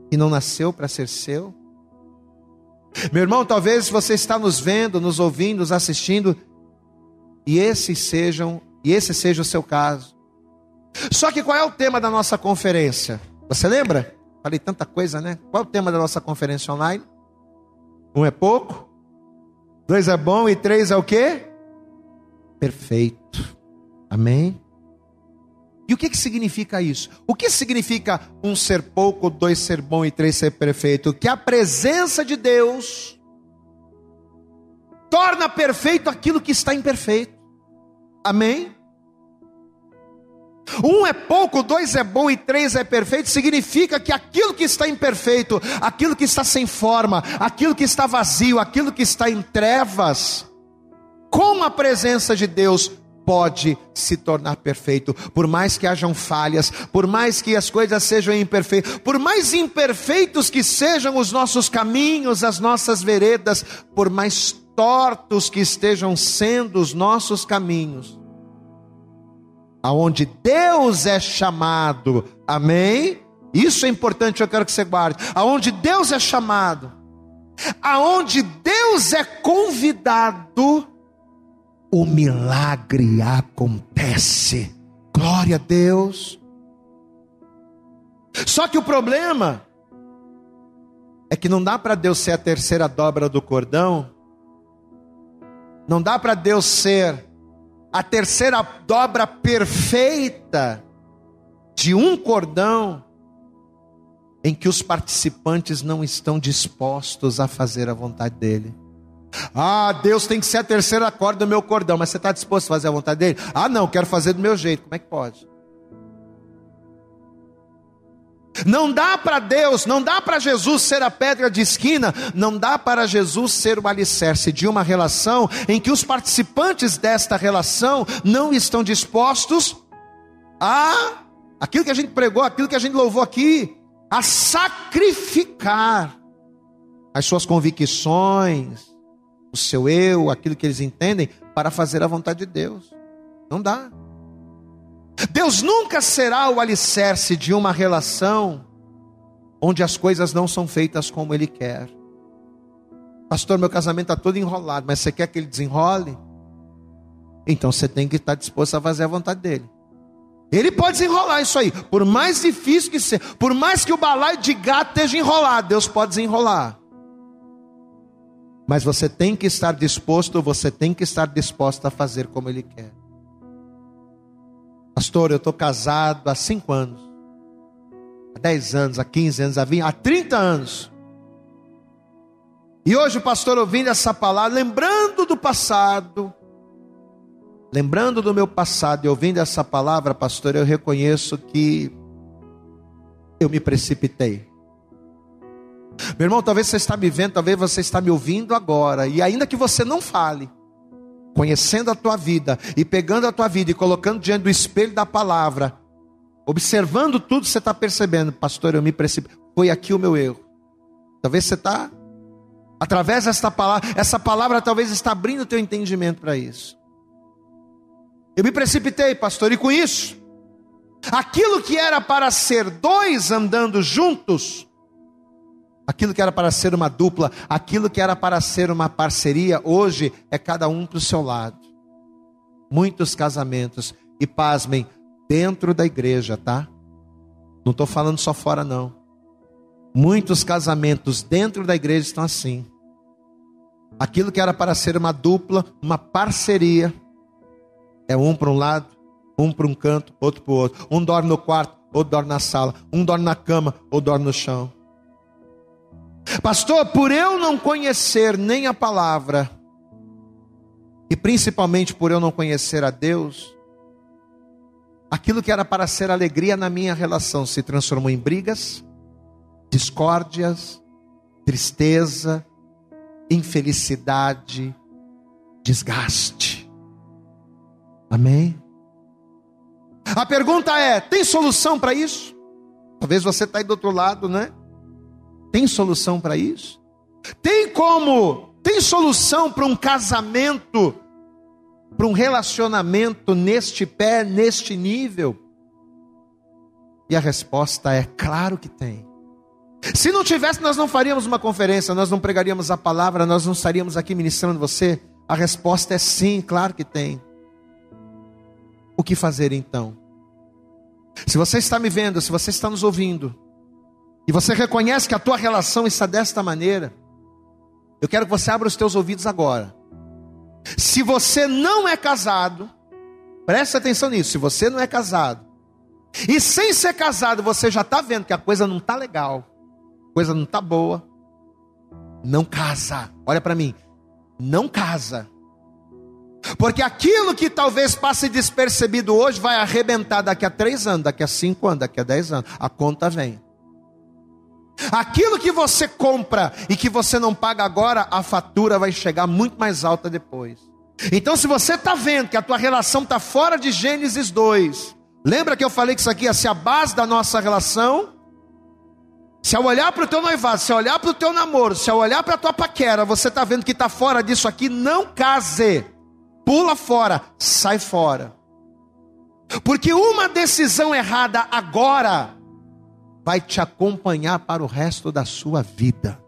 que não nasceu para ser seu? Meu irmão, talvez você está nos vendo, nos ouvindo, nos assistindo, e sejam, e esse seja o seu caso. Só que qual é o tema da nossa conferência? Você lembra? Falei tanta coisa, né? Qual é o tema da nossa conferência online? Um é pouco, dois é bom e três é o quê? Perfeito. Amém? E o que, que significa isso? O que significa um ser pouco, dois ser bom e três ser perfeito? Que a presença de Deus torna perfeito aquilo que está imperfeito. Amém? Um é pouco, dois é bom e três é perfeito, significa que aquilo que está imperfeito, aquilo que está sem forma, aquilo que está vazio, aquilo que está em trevas, com a presença de Deus, pode se tornar perfeito, por mais que hajam falhas, por mais que as coisas sejam imperfeitas, por mais imperfeitos que sejam os nossos caminhos, as nossas veredas, por mais tortos que estejam sendo os nossos caminhos, aonde Deus é chamado, amém? Isso é importante, eu quero que você guarde. Aonde Deus é chamado, aonde Deus é convidado, o milagre acontece. Glória a Deus. Só que o problema é que não dá para Deus ser a terceira dobra do cordão, não dá para Deus ser a terceira dobra perfeita de um cordão em que os participantes não estão dispostos a fazer a vontade dele. Ah, Deus tem que ser a terceira corda do meu cordão, mas você está disposto a fazer a vontade dele? Ah, não, quero fazer do meu jeito. Como é que pode? Não dá para Deus, não dá para Jesus ser a pedra de esquina, não dá para Jesus ser o alicerce de uma relação em que os participantes desta relação não estão dispostos a aquilo que a gente pregou, aquilo que a gente louvou aqui, a sacrificar as suas convicções, o seu eu, aquilo que eles entendem, para fazer a vontade de Deus. Não dá. Deus nunca será o alicerce de uma relação onde as coisas não são feitas como Ele quer. Pastor, meu casamento está todo enrolado, mas você quer que ele desenrole? Então você tem que estar disposto a fazer a vontade dele. Ele pode desenrolar isso aí, por mais difícil que seja, por mais que o balaio de gato esteja enrolado, Deus pode desenrolar. Mas você tem que estar disposto, você tem que estar disposto a fazer como Ele quer. Pastor, eu estou casado há cinco anos, há 10 anos, há 15 anos, há 20, há 30 anos. E hoje pastor ouvindo essa palavra, lembrando do passado, lembrando do meu passado e ouvindo essa palavra, pastor, eu reconheço que eu me precipitei. Meu irmão, talvez você está me vendo, talvez você está me ouvindo agora, e ainda que você não fale, conhecendo a tua vida e pegando a tua vida e colocando diante do espelho da palavra, observando tudo, você está percebendo, pastor, eu me precipitei. Foi aqui o meu erro. Talvez você está Através desta palavra, essa palavra talvez está abrindo o teu entendimento para isso. Eu me precipitei, pastor, e com isso, aquilo que era para ser dois andando juntos, aquilo que era para ser uma dupla, aquilo que era para ser uma parceria, hoje é cada um para o seu lado. Muitos casamentos, e pasmem, dentro da igreja, tá? Não estou falando só fora, não. Muitos casamentos dentro da igreja estão assim. Aquilo que era para ser uma dupla, uma parceria, é um para um lado, um para um canto, outro para o outro. Um dorme no quarto, outro dorme na sala. Um dorme na cama, outro dorme no chão. Pastor, por eu não conhecer nem a palavra, e principalmente por eu não conhecer a Deus, aquilo que era para ser alegria na minha relação se transformou em brigas, discórdias, tristeza, infelicidade, desgaste. Amém? A pergunta é: tem solução para isso? Talvez você está aí do outro lado, né? Tem solução para isso? Tem como? Tem solução para um casamento, para um relacionamento neste pé, neste nível? E a resposta é: claro que tem. Se não tivesse, nós não faríamos uma conferência, nós não pregaríamos a palavra, nós não estaríamos aqui ministrando você. A resposta é sim, claro que tem. O que fazer então? Se você está me vendo, se você está nos ouvindo, e você reconhece que a tua relação está desta maneira, eu quero que você abra os teus ouvidos agora. Se você não é casado, preste atenção nisso. Se você não é casado, e sem ser casado você já está vendo que a coisa não está legal, coisa não está boa, não casa. Olha para mim, não casa. Porque aquilo que talvez passe despercebido hoje vai arrebentar daqui a três anos, daqui a cinco anos, daqui a dez anos. A conta vem. Aquilo que você compra e que você não paga agora, a fatura vai chegar muito mais alta depois. Então, se você está vendo que a tua relação está fora de Gênesis 2, lembra que eu falei que isso aqui ia ser a base da nossa relação? Se ao olhar para o teu noivado, se ao olhar para o teu namoro, se ao olhar para a tua paquera, você está vendo que está fora disso aqui, não case. Pula fora, sai fora. Porque uma decisão errada agora vai te acompanhar para o resto da sua vida.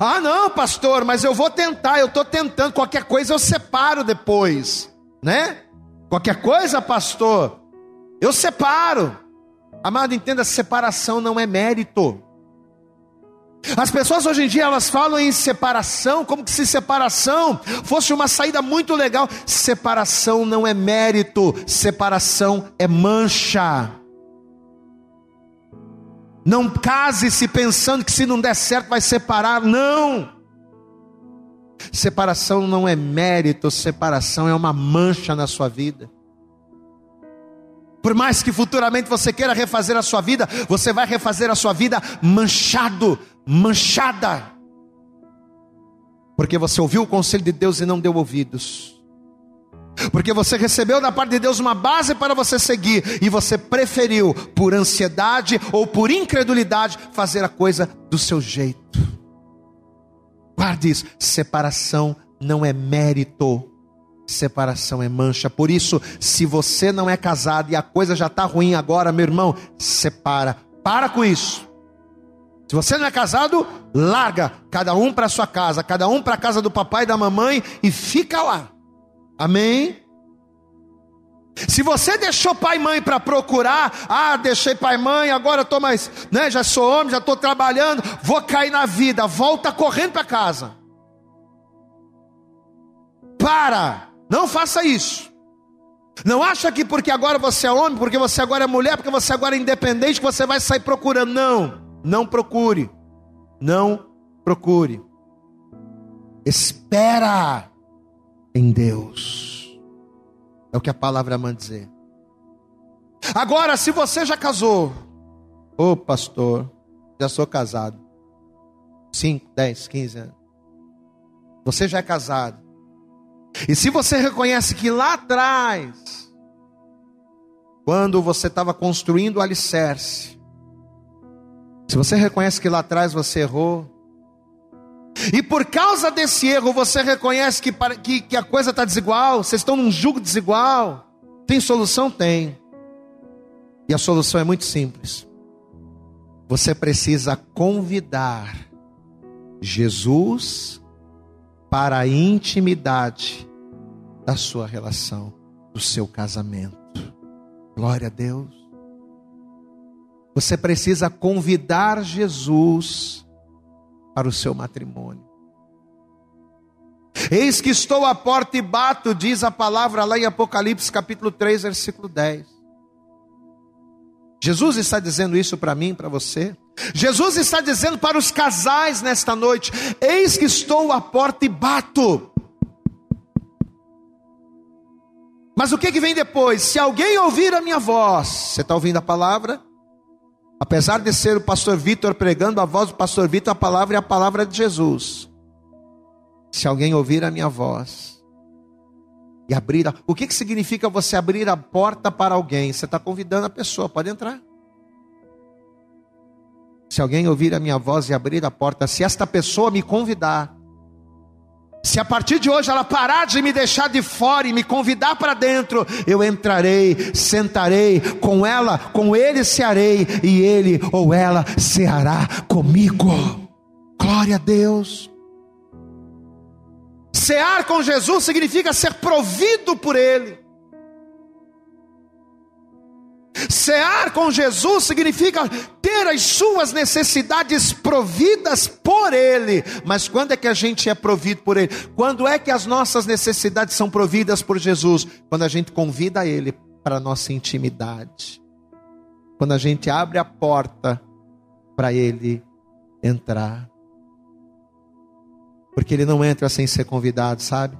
Ah, não, pastor, mas eu vou tentar, eu estou tentando, qualquer coisa eu separo depois, né? Qualquer coisa, pastor, eu separo. Amado, entenda, separação não é mérito. As pessoas hoje em dia elas falam em separação como se separação fosse uma saída muito legal. Separação não é mérito, separação é mancha. Não case-se pensando que se não der certo vai separar, não. Separação não é mérito, separação é uma mancha na sua vida. Por mais que futuramente você queira refazer a sua vida, você vai refazer a sua vida manchado, manchada. Porque você ouviu o conselho de Deus e não deu ouvidos. Porque você recebeu da parte de Deus uma base para você seguir e você preferiu, por ansiedade ou por incredulidade, fazer a coisa do seu jeito. Guarde isso: separação não é mérito, separação é mancha. Por isso, se você não é casado e a coisa já está ruim agora, meu irmão, separa. Para com isso. Se você não é casado, larga cada um para sua casa, cada um para a casa do papai e da mamãe e fica lá. Amém? Se você deixou pai e mãe para procurar, ah, deixei pai e mãe, agora estou mais, né, já sou homem, já estou trabalhando, vou cair na vida, volta correndo para casa. Para, não faça isso. Não acha que porque agora você é homem, porque você agora é mulher, porque você agora é independente, que você vai sair procurando. Não, não procure. Não procure. Espera em Deus. É o que a palavra manda dizer. Agora, se você já casou, ô oh, pastor, já sou casado, 5, 10, 15 anos. Você já é casado. E se você reconhece que lá atrás, quando você estava construindo o alicerce, se você reconhece que lá atrás você errou, e por causa desse erro você reconhece que, que, que a coisa está desigual, vocês estão num jugo desigual. Tem solução? Tem. E a solução é muito simples. Você precisa convidar Jesus para a intimidade da sua relação, do seu casamento. Glória a Deus. Você precisa convidar Jesus para o seu matrimônio. Eis que estou à porta e bato, diz a palavra lá em Apocalipse capítulo 3, versículo 10. Jesus está dizendo isso para mim, para você. Jesus está dizendo para os casais nesta noite: Eis que estou à porta e bato. Mas o que, que vem depois? Se alguém ouvir a minha voz, você está ouvindo a palavra? Apesar de ser o pastor Vitor pregando, a voz do pastor Vitor, a palavra é a palavra de Jesus. Se alguém ouvir a minha voz e abrir, a... o que, que significa você abrir a porta para alguém? Você está convidando a pessoa, pode entrar. Se alguém ouvir a minha voz e abrir a porta, se esta pessoa me convidar, se a partir de hoje ela parar de me deixar de fora e me convidar para dentro, eu entrarei, sentarei com ela, com ele cearei, e ele ou ela ceará comigo. Glória a Deus. Cear com Jesus significa ser provido por Ele. Cear com Jesus significa ter as suas necessidades providas por Ele. Mas quando é que a gente é provido por Ele? Quando é que as nossas necessidades são providas por Jesus? Quando a gente convida Ele para a nossa intimidade. Quando a gente abre a porta para Ele entrar. Porque Ele não entra sem ser convidado, sabe?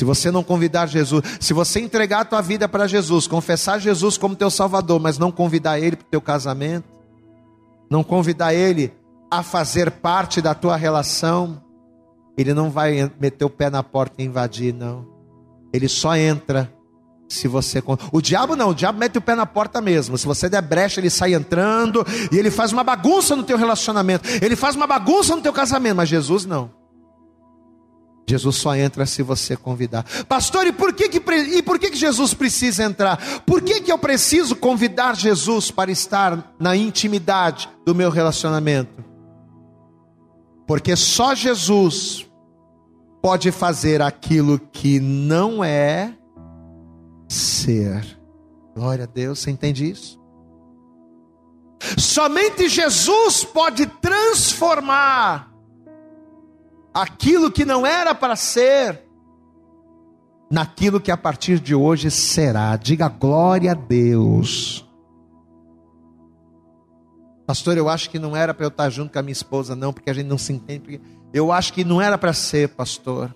Se você não convidar Jesus, se você entregar a tua vida para Jesus, confessar Jesus como teu Salvador, mas não convidar Ele para o teu casamento, não convidar Ele a fazer parte da tua relação, Ele não vai meter o pé na porta e invadir, não. Ele só entra se você. O diabo não, o diabo mete o pé na porta mesmo. Se você der brecha, ele sai entrando e ele faz uma bagunça no teu relacionamento, ele faz uma bagunça no teu casamento, mas Jesus não. Jesus só entra se você convidar. Pastor, e por que, que, e por que, que Jesus precisa entrar? Por que, que eu preciso convidar Jesus para estar na intimidade do meu relacionamento? Porque só Jesus pode fazer aquilo que não é ser. Glória a Deus, você entende isso? Somente Jesus pode transformar aquilo que não era para ser, naquilo que a partir de hoje será. Diga glória a Deus. Pastor, eu acho que não era para eu estar junto com a minha esposa, não, porque a gente não se entende. Eu acho que não era para ser, pastor.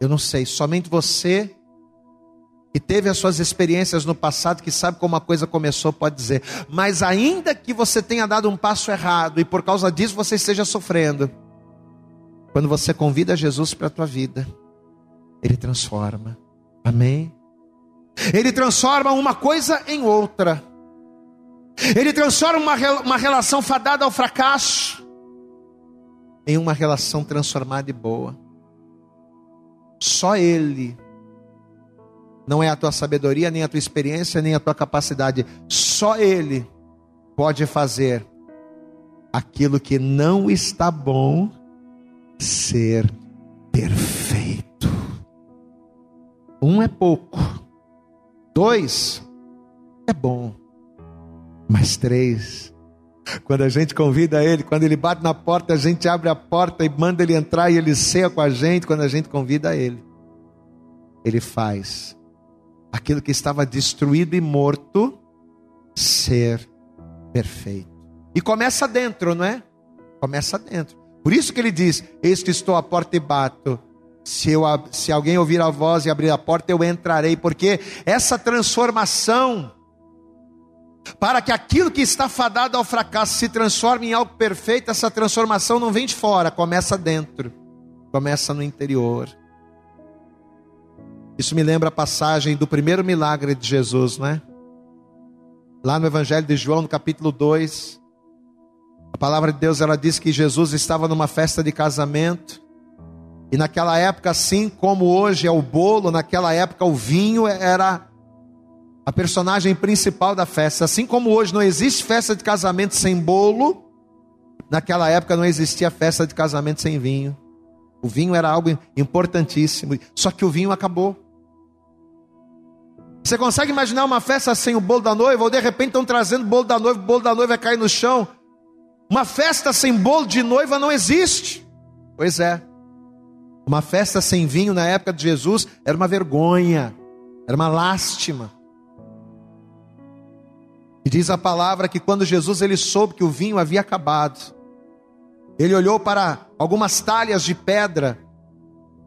Eu não sei, somente você que teve as suas experiências no passado, que sabe como a coisa começou, pode dizer. Mas ainda que você tenha dado um passo errado e por causa disso você esteja sofrendo, quando você convida Jesus para a tua vida, Ele transforma. Amém? Ele transforma uma coisa em outra. Ele transforma uma, uma relação fadada ao fracasso em uma relação transformada e boa. Só Ele. Não é a tua sabedoria, nem a tua experiência, nem a tua capacidade. Só Ele pode fazer aquilo que não está bom ser perfeito. Um é pouco, dois é bom, mas três. Quando a gente convida ele, quando ele bate na porta, a gente abre a porta e manda ele entrar e ele ceia com a gente. Quando a gente convida ele, ele faz aquilo que estava destruído e morto ser perfeito. E começa dentro, não é? Começa dentro. Por isso que ele diz: Eis que estou à porta e bato. Se, eu, se alguém ouvir a voz e abrir a porta, eu entrarei. Porque essa transformação, para que aquilo que está fadado ao fracasso se transforme em algo perfeito, essa transformação não vem de fora, começa dentro, começa no interior. Isso me lembra a passagem do primeiro milagre de Jesus, não é? Lá no Evangelho de João, no capítulo 2, a palavra de Deus ela diz que Jesus estava numa festa de casamento. E naquela época, assim como hoje é o bolo, naquela época o vinho era a personagem principal da festa. Assim como hoje não existe festa de casamento sem bolo, naquela época não existia festa de casamento sem vinho. O vinho era algo importantíssimo, só que o vinho acabou. Você consegue imaginar uma festa sem o bolo da noiva? Ou de repente estão trazendo bolo da noiva, o bolo da noiva vai cair no chão. Uma festa sem bolo de noiva não existe. Pois é. Uma festa sem vinho na época de Jesus era uma vergonha, era uma lástima. E diz a palavra que quando Jesus ele soube que o vinho havia acabado, ele olhou para algumas talhas de pedra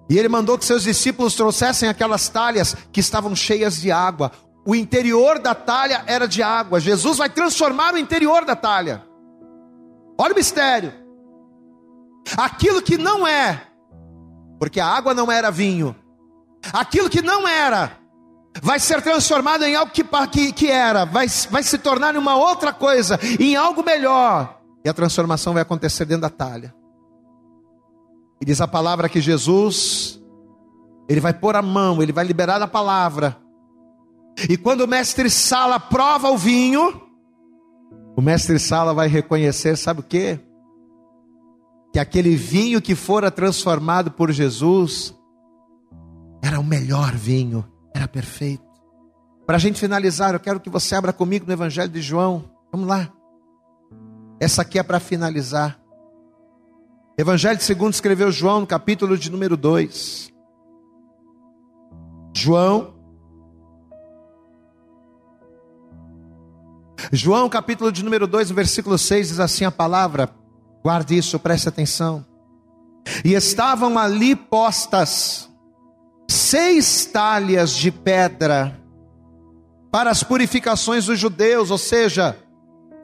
e ele mandou que seus discípulos trouxessem aquelas talhas que estavam cheias de água. O interior da talha era de água. Jesus vai transformar o interior da talha. Olha o mistério. Aquilo que não é, porque a água não era vinho. Aquilo que não era, vai ser transformado em algo que, que, que era, vai, vai se tornar uma outra coisa, em algo melhor. E a transformação vai acontecer dentro da talha. E diz a palavra que Jesus, ele vai pôr a mão, ele vai liberar a palavra. E quando o mestre Sala prova o vinho, o mestre Sala vai reconhecer, sabe o que? Que aquele vinho que fora transformado por Jesus era o melhor vinho, era perfeito. Para a gente finalizar, eu quero que você abra comigo no Evangelho de João. Vamos lá. Essa aqui é para finalizar. Evangelho segundo escreveu João, no capítulo de número 2. João. João, capítulo de número 2, versículo 6, diz assim a palavra. Guarde isso, preste atenção. E estavam ali postas seis talhas de pedra para as purificações dos judeus, ou seja,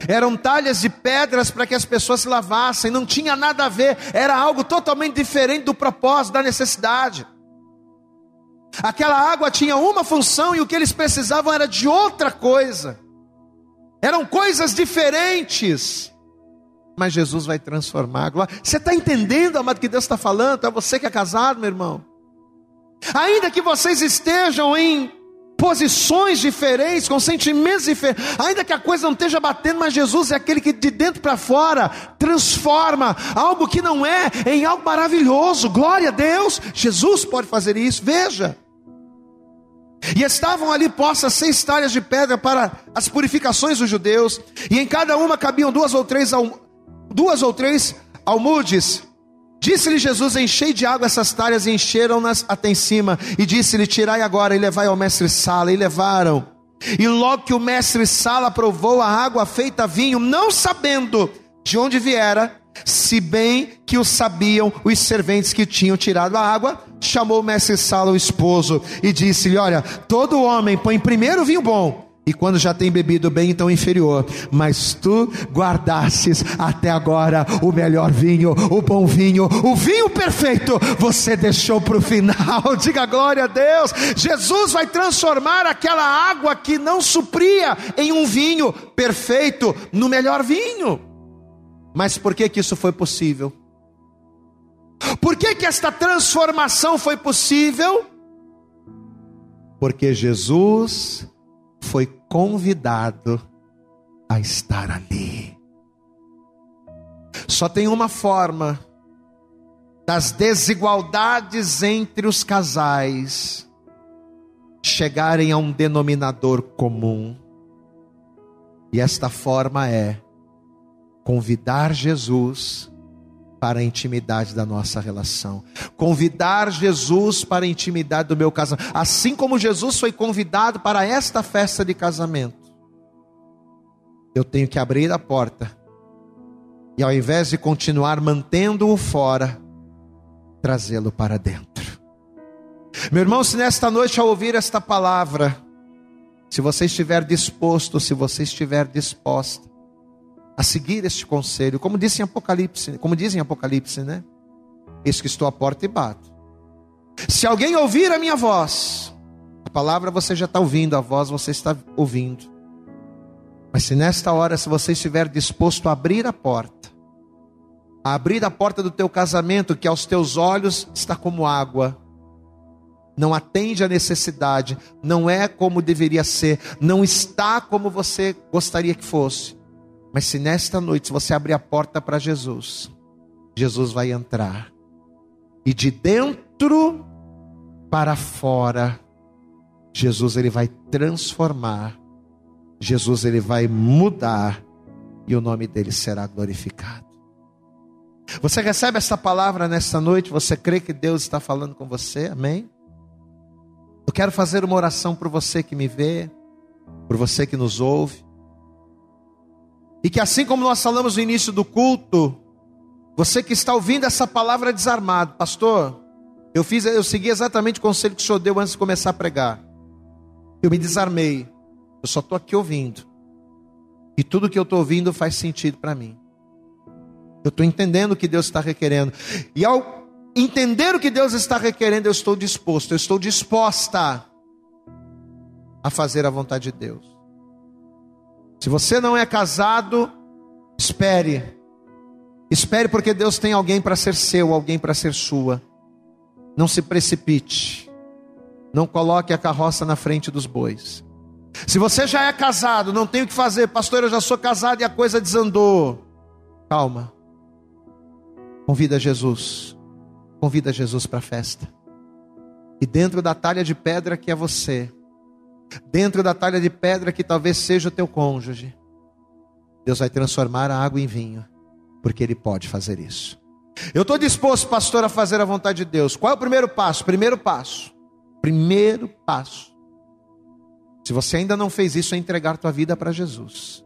eram talhas de pedras para que as pessoas se lavassem, não tinha nada a ver, era algo totalmente diferente do propósito, da necessidade. Aquela água tinha uma função e o que eles precisavam era de outra coisa, eram coisas diferentes. Mas Jesus vai transformar. Você está entendendo, amado, que Deus está falando? É você que é casado, meu irmão. Ainda que vocês estejam em posições diferentes, com sentimentos diferentes, ainda que a coisa não esteja batendo, mas Jesus é aquele que de dentro para fora transforma algo que não é em algo maravilhoso. Glória a Deus, Jesus pode fazer isso. Veja. E estavam ali postas seis talhas de pedra para as purificações dos judeus, e em cada uma cabiam duas ou três, duas ou três almudes Disse-lhe Jesus: Enchei de água essas talhas e encheram-nas até em cima. E disse-lhe: Tirai agora e levai ao mestre Sala. E levaram. E logo que o mestre Sala provou a água feita vinho, não sabendo de onde viera, se bem que o sabiam os serventes que tinham tirado a água, chamou o mestre Sala o esposo e disse-lhe: Olha, todo homem põe primeiro vinho bom e quando já tem bebido bem, então inferior. Mas tu guardastes até agora o melhor vinho, o bom vinho, o vinho perfeito, você deixou para o final. Diga glória a Deus. Jesus vai transformar aquela água que não supria em um vinho perfeito, no melhor vinho. Mas por que que isso foi possível? Por que, que esta transformação foi possível? Porque Jesus foi convidado a estar ali. Só tem uma forma das desigualdades entre os casais chegarem a um denominador comum. E esta forma é convidar Jesus para a intimidade da nossa relação. Convidar Jesus para a intimidade do meu casamento. Assim como Jesus foi convidado para esta festa de casamento. Eu tenho que abrir a porta. E ao invés de continuar mantendo-o fora, trazê-lo para dentro. Meu irmão, se nesta noite ao ouvir esta palavra, se você estiver disposto, se você estiver disposta a seguir este conselho, como disse em Apocalipse, como diz em Apocalipse, né? Eis que estou à porta e bato. Se alguém ouvir a minha voz, a palavra você já está ouvindo, a voz você está ouvindo. Mas se nesta hora, se você estiver disposto a abrir a porta, a abrir a porta do teu casamento, que aos teus olhos está como água, não atende à necessidade, não é como deveria ser, não está como você gostaria que fosse. Mas se nesta noite se você abrir a porta para Jesus, Jesus vai entrar. E de dentro para fora, Jesus ele vai transformar. Jesus ele vai mudar e o nome dele será glorificado. Você recebe essa palavra nesta noite? Você crê que Deus está falando com você? Amém? Eu quero fazer uma oração por você que me vê, por você que nos ouve. E que assim como nós falamos no início do culto, você que está ouvindo essa palavra desarmado, pastor, eu fiz, eu segui exatamente o conselho que o senhor deu antes de começar a pregar. Eu me desarmei. Eu só estou aqui ouvindo. E tudo que eu estou ouvindo faz sentido para mim. Eu estou entendendo o que Deus está requerendo. E ao entender o que Deus está requerendo, eu estou disposto, eu estou disposta a fazer a vontade de Deus. Se você não é casado, espere. Espere porque Deus tem alguém para ser seu, alguém para ser sua. Não se precipite. Não coloque a carroça na frente dos bois. Se você já é casado, não tem o que fazer, pastor, eu já sou casado e a coisa desandou. Calma. Convida Jesus. Convida Jesus para a festa. E dentro da talha de pedra que é você, dentro da talha de pedra que talvez seja o teu cônjuge, Deus vai transformar a água em vinho, porque Ele pode fazer isso. Eu estou disposto, pastor, a fazer a vontade de Deus. Qual é o primeiro passo? Primeiro passo. Primeiro passo. Se você ainda não fez isso, é entregar tua vida para Jesus.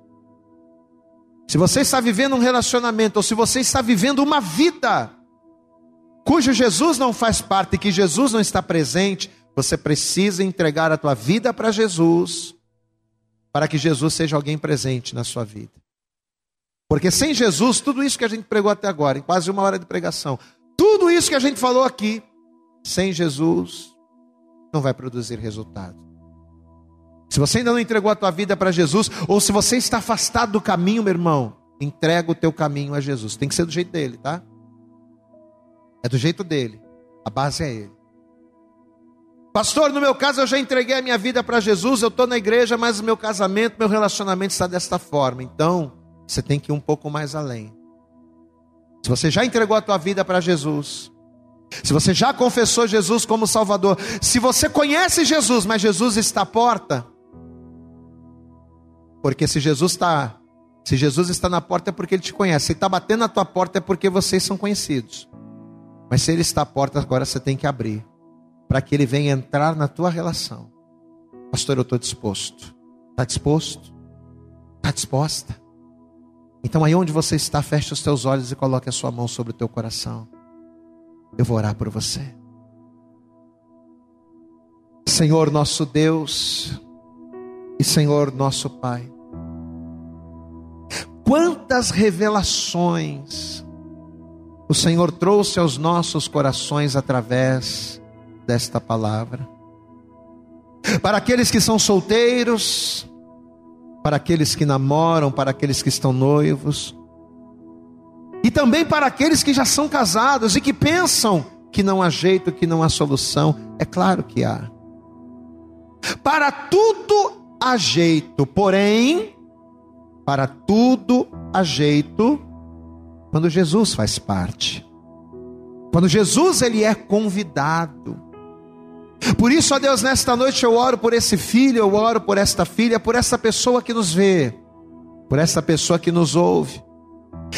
Se você está vivendo um relacionamento, ou se você está vivendo uma vida cujo Jesus não faz parte, que Jesus não está presente, você precisa entregar a tua vida para Jesus, para que Jesus seja alguém presente na sua vida. Porque sem Jesus, tudo isso que a gente pregou até agora, em quase uma hora de pregação, tudo isso que a gente falou aqui, sem Jesus, não vai produzir resultado. Se você ainda não entregou a tua vida para Jesus, ou se você está afastado do caminho, meu irmão, entrega o teu caminho a Jesus. Tem que ser do jeito dele, tá? É do jeito dele. A base é ele. Pastor, no meu caso eu já entreguei a minha vida para Jesus, eu estou na igreja, mas o meu casamento, meu relacionamento está desta forma. Então, você tem que ir um pouco mais além. Se você já entregou a tua vida para Jesus, se você já confessou Jesus como Salvador, se você conhece Jesus, mas Jesus está à porta, porque se Jesus está, se Jesus está na porta é porque ele te conhece. Se está batendo na tua porta é porque vocês são conhecidos. Mas se ele está à porta, agora você tem que abrir para que ele venha entrar na tua relação. Pastor, eu estou disposto. Está disposto? Está disposta? Então aí onde você está, feche os teus olhos e coloque a sua mão sobre o teu coração. Eu vou orar por você. Senhor nosso Deus e Senhor nosso Pai. Quantas revelações o Senhor trouxe aos nossos corações através desta palavra. Para aqueles que são solteiros, para aqueles que namoram, para aqueles que estão noivos, E também para aqueles que já são casados e que pensam que não há jeito, que não há solução. É claro que há. Para tudo há jeito, porém, para tudo há jeito quando Jesus faz parte. Quando Jesus ele é convidado. Por isso, ó Deus, nesta noite eu oro por esse filho, eu oro por esta filha, por essa pessoa que nos vê, por essa pessoa que nos ouve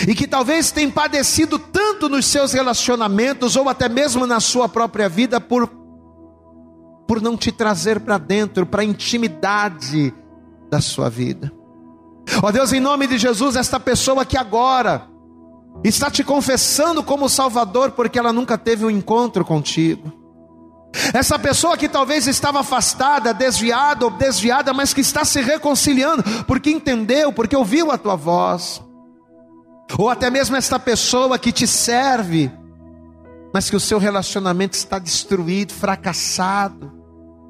e que talvez tenha padecido tanto nos seus relacionamentos ou até mesmo na sua própria vida por por não te trazer para dentro, para a intimidade da sua vida. Ó Deus, em nome de Jesus, esta pessoa que agora está te confessando como Salvador porque ela nunca teve um encontro contigo. Essa pessoa que talvez estava afastada, desviada ou desviada, mas que está se reconciliando porque entendeu, porque ouviu a tua voz ou até mesmo esta pessoa que te serve, mas que o seu relacionamento está destruído, fracassado.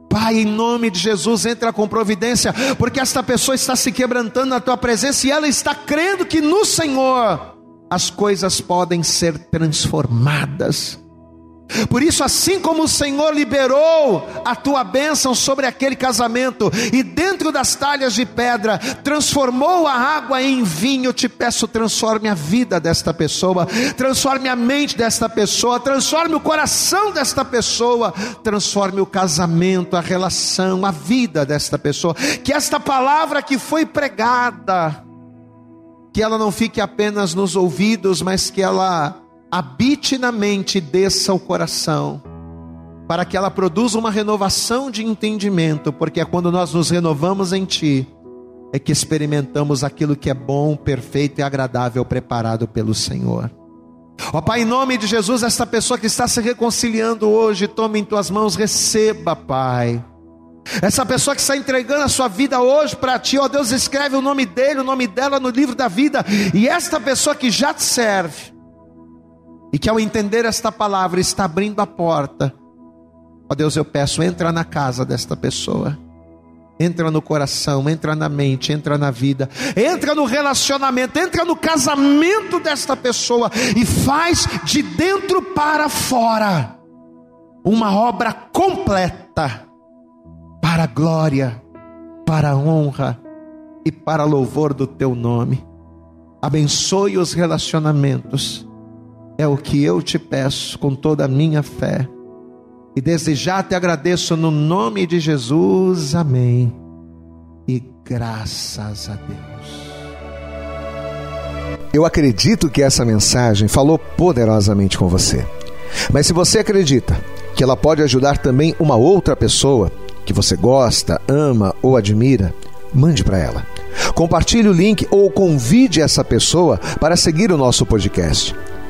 Pai, em nome de Jesus, entra com providência, porque esta pessoa está se quebrantando na tua presença e ela está crendo que no Senhor as coisas podem ser transformadas. Por isso, assim como o Senhor liberou a tua bênção sobre aquele casamento, e dentro das talhas de pedra transformou a água em vinho, eu te peço, transforme a vida desta pessoa, transforme a mente desta pessoa, transforme o coração desta pessoa, transforme o casamento, a relação, a vida desta pessoa. Que esta palavra que foi pregada, que ela não fique apenas nos ouvidos, mas que ela habite na mente e desça ao coração, para que ela produza uma renovação de entendimento, porque é quando nós nos renovamos em Ti, é que experimentamos aquilo que é bom, perfeito e agradável preparado pelo Senhor. Ó Pai, em nome de Jesus, esta pessoa que está se reconciliando hoje, tome em tuas mãos, receba, Pai. Essa pessoa que está entregando a sua vida hoje para ti, ó Deus, escreve o nome dele, o nome dela no livro da vida. E esta pessoa que já te serve, e que ao entender esta palavra está abrindo a porta. Ó Deus, eu peço, entra na casa desta pessoa. Entra no coração, entra na mente, entra na vida, entra no relacionamento, entra no casamento desta pessoa e faz de dentro para fora uma obra completa para a glória, para a honra e para louvor do teu nome. Abençoe os relacionamentos é o que eu te peço com toda a minha fé. E desde já te agradeço no nome de Jesus. Amém. E graças a Deus. Eu acredito que essa mensagem falou poderosamente com você. Mas se você acredita que ela pode ajudar também uma outra pessoa que você gosta, ama ou admira, mande para ela. Compartilhe o link ou convide essa pessoa para seguir o nosso podcast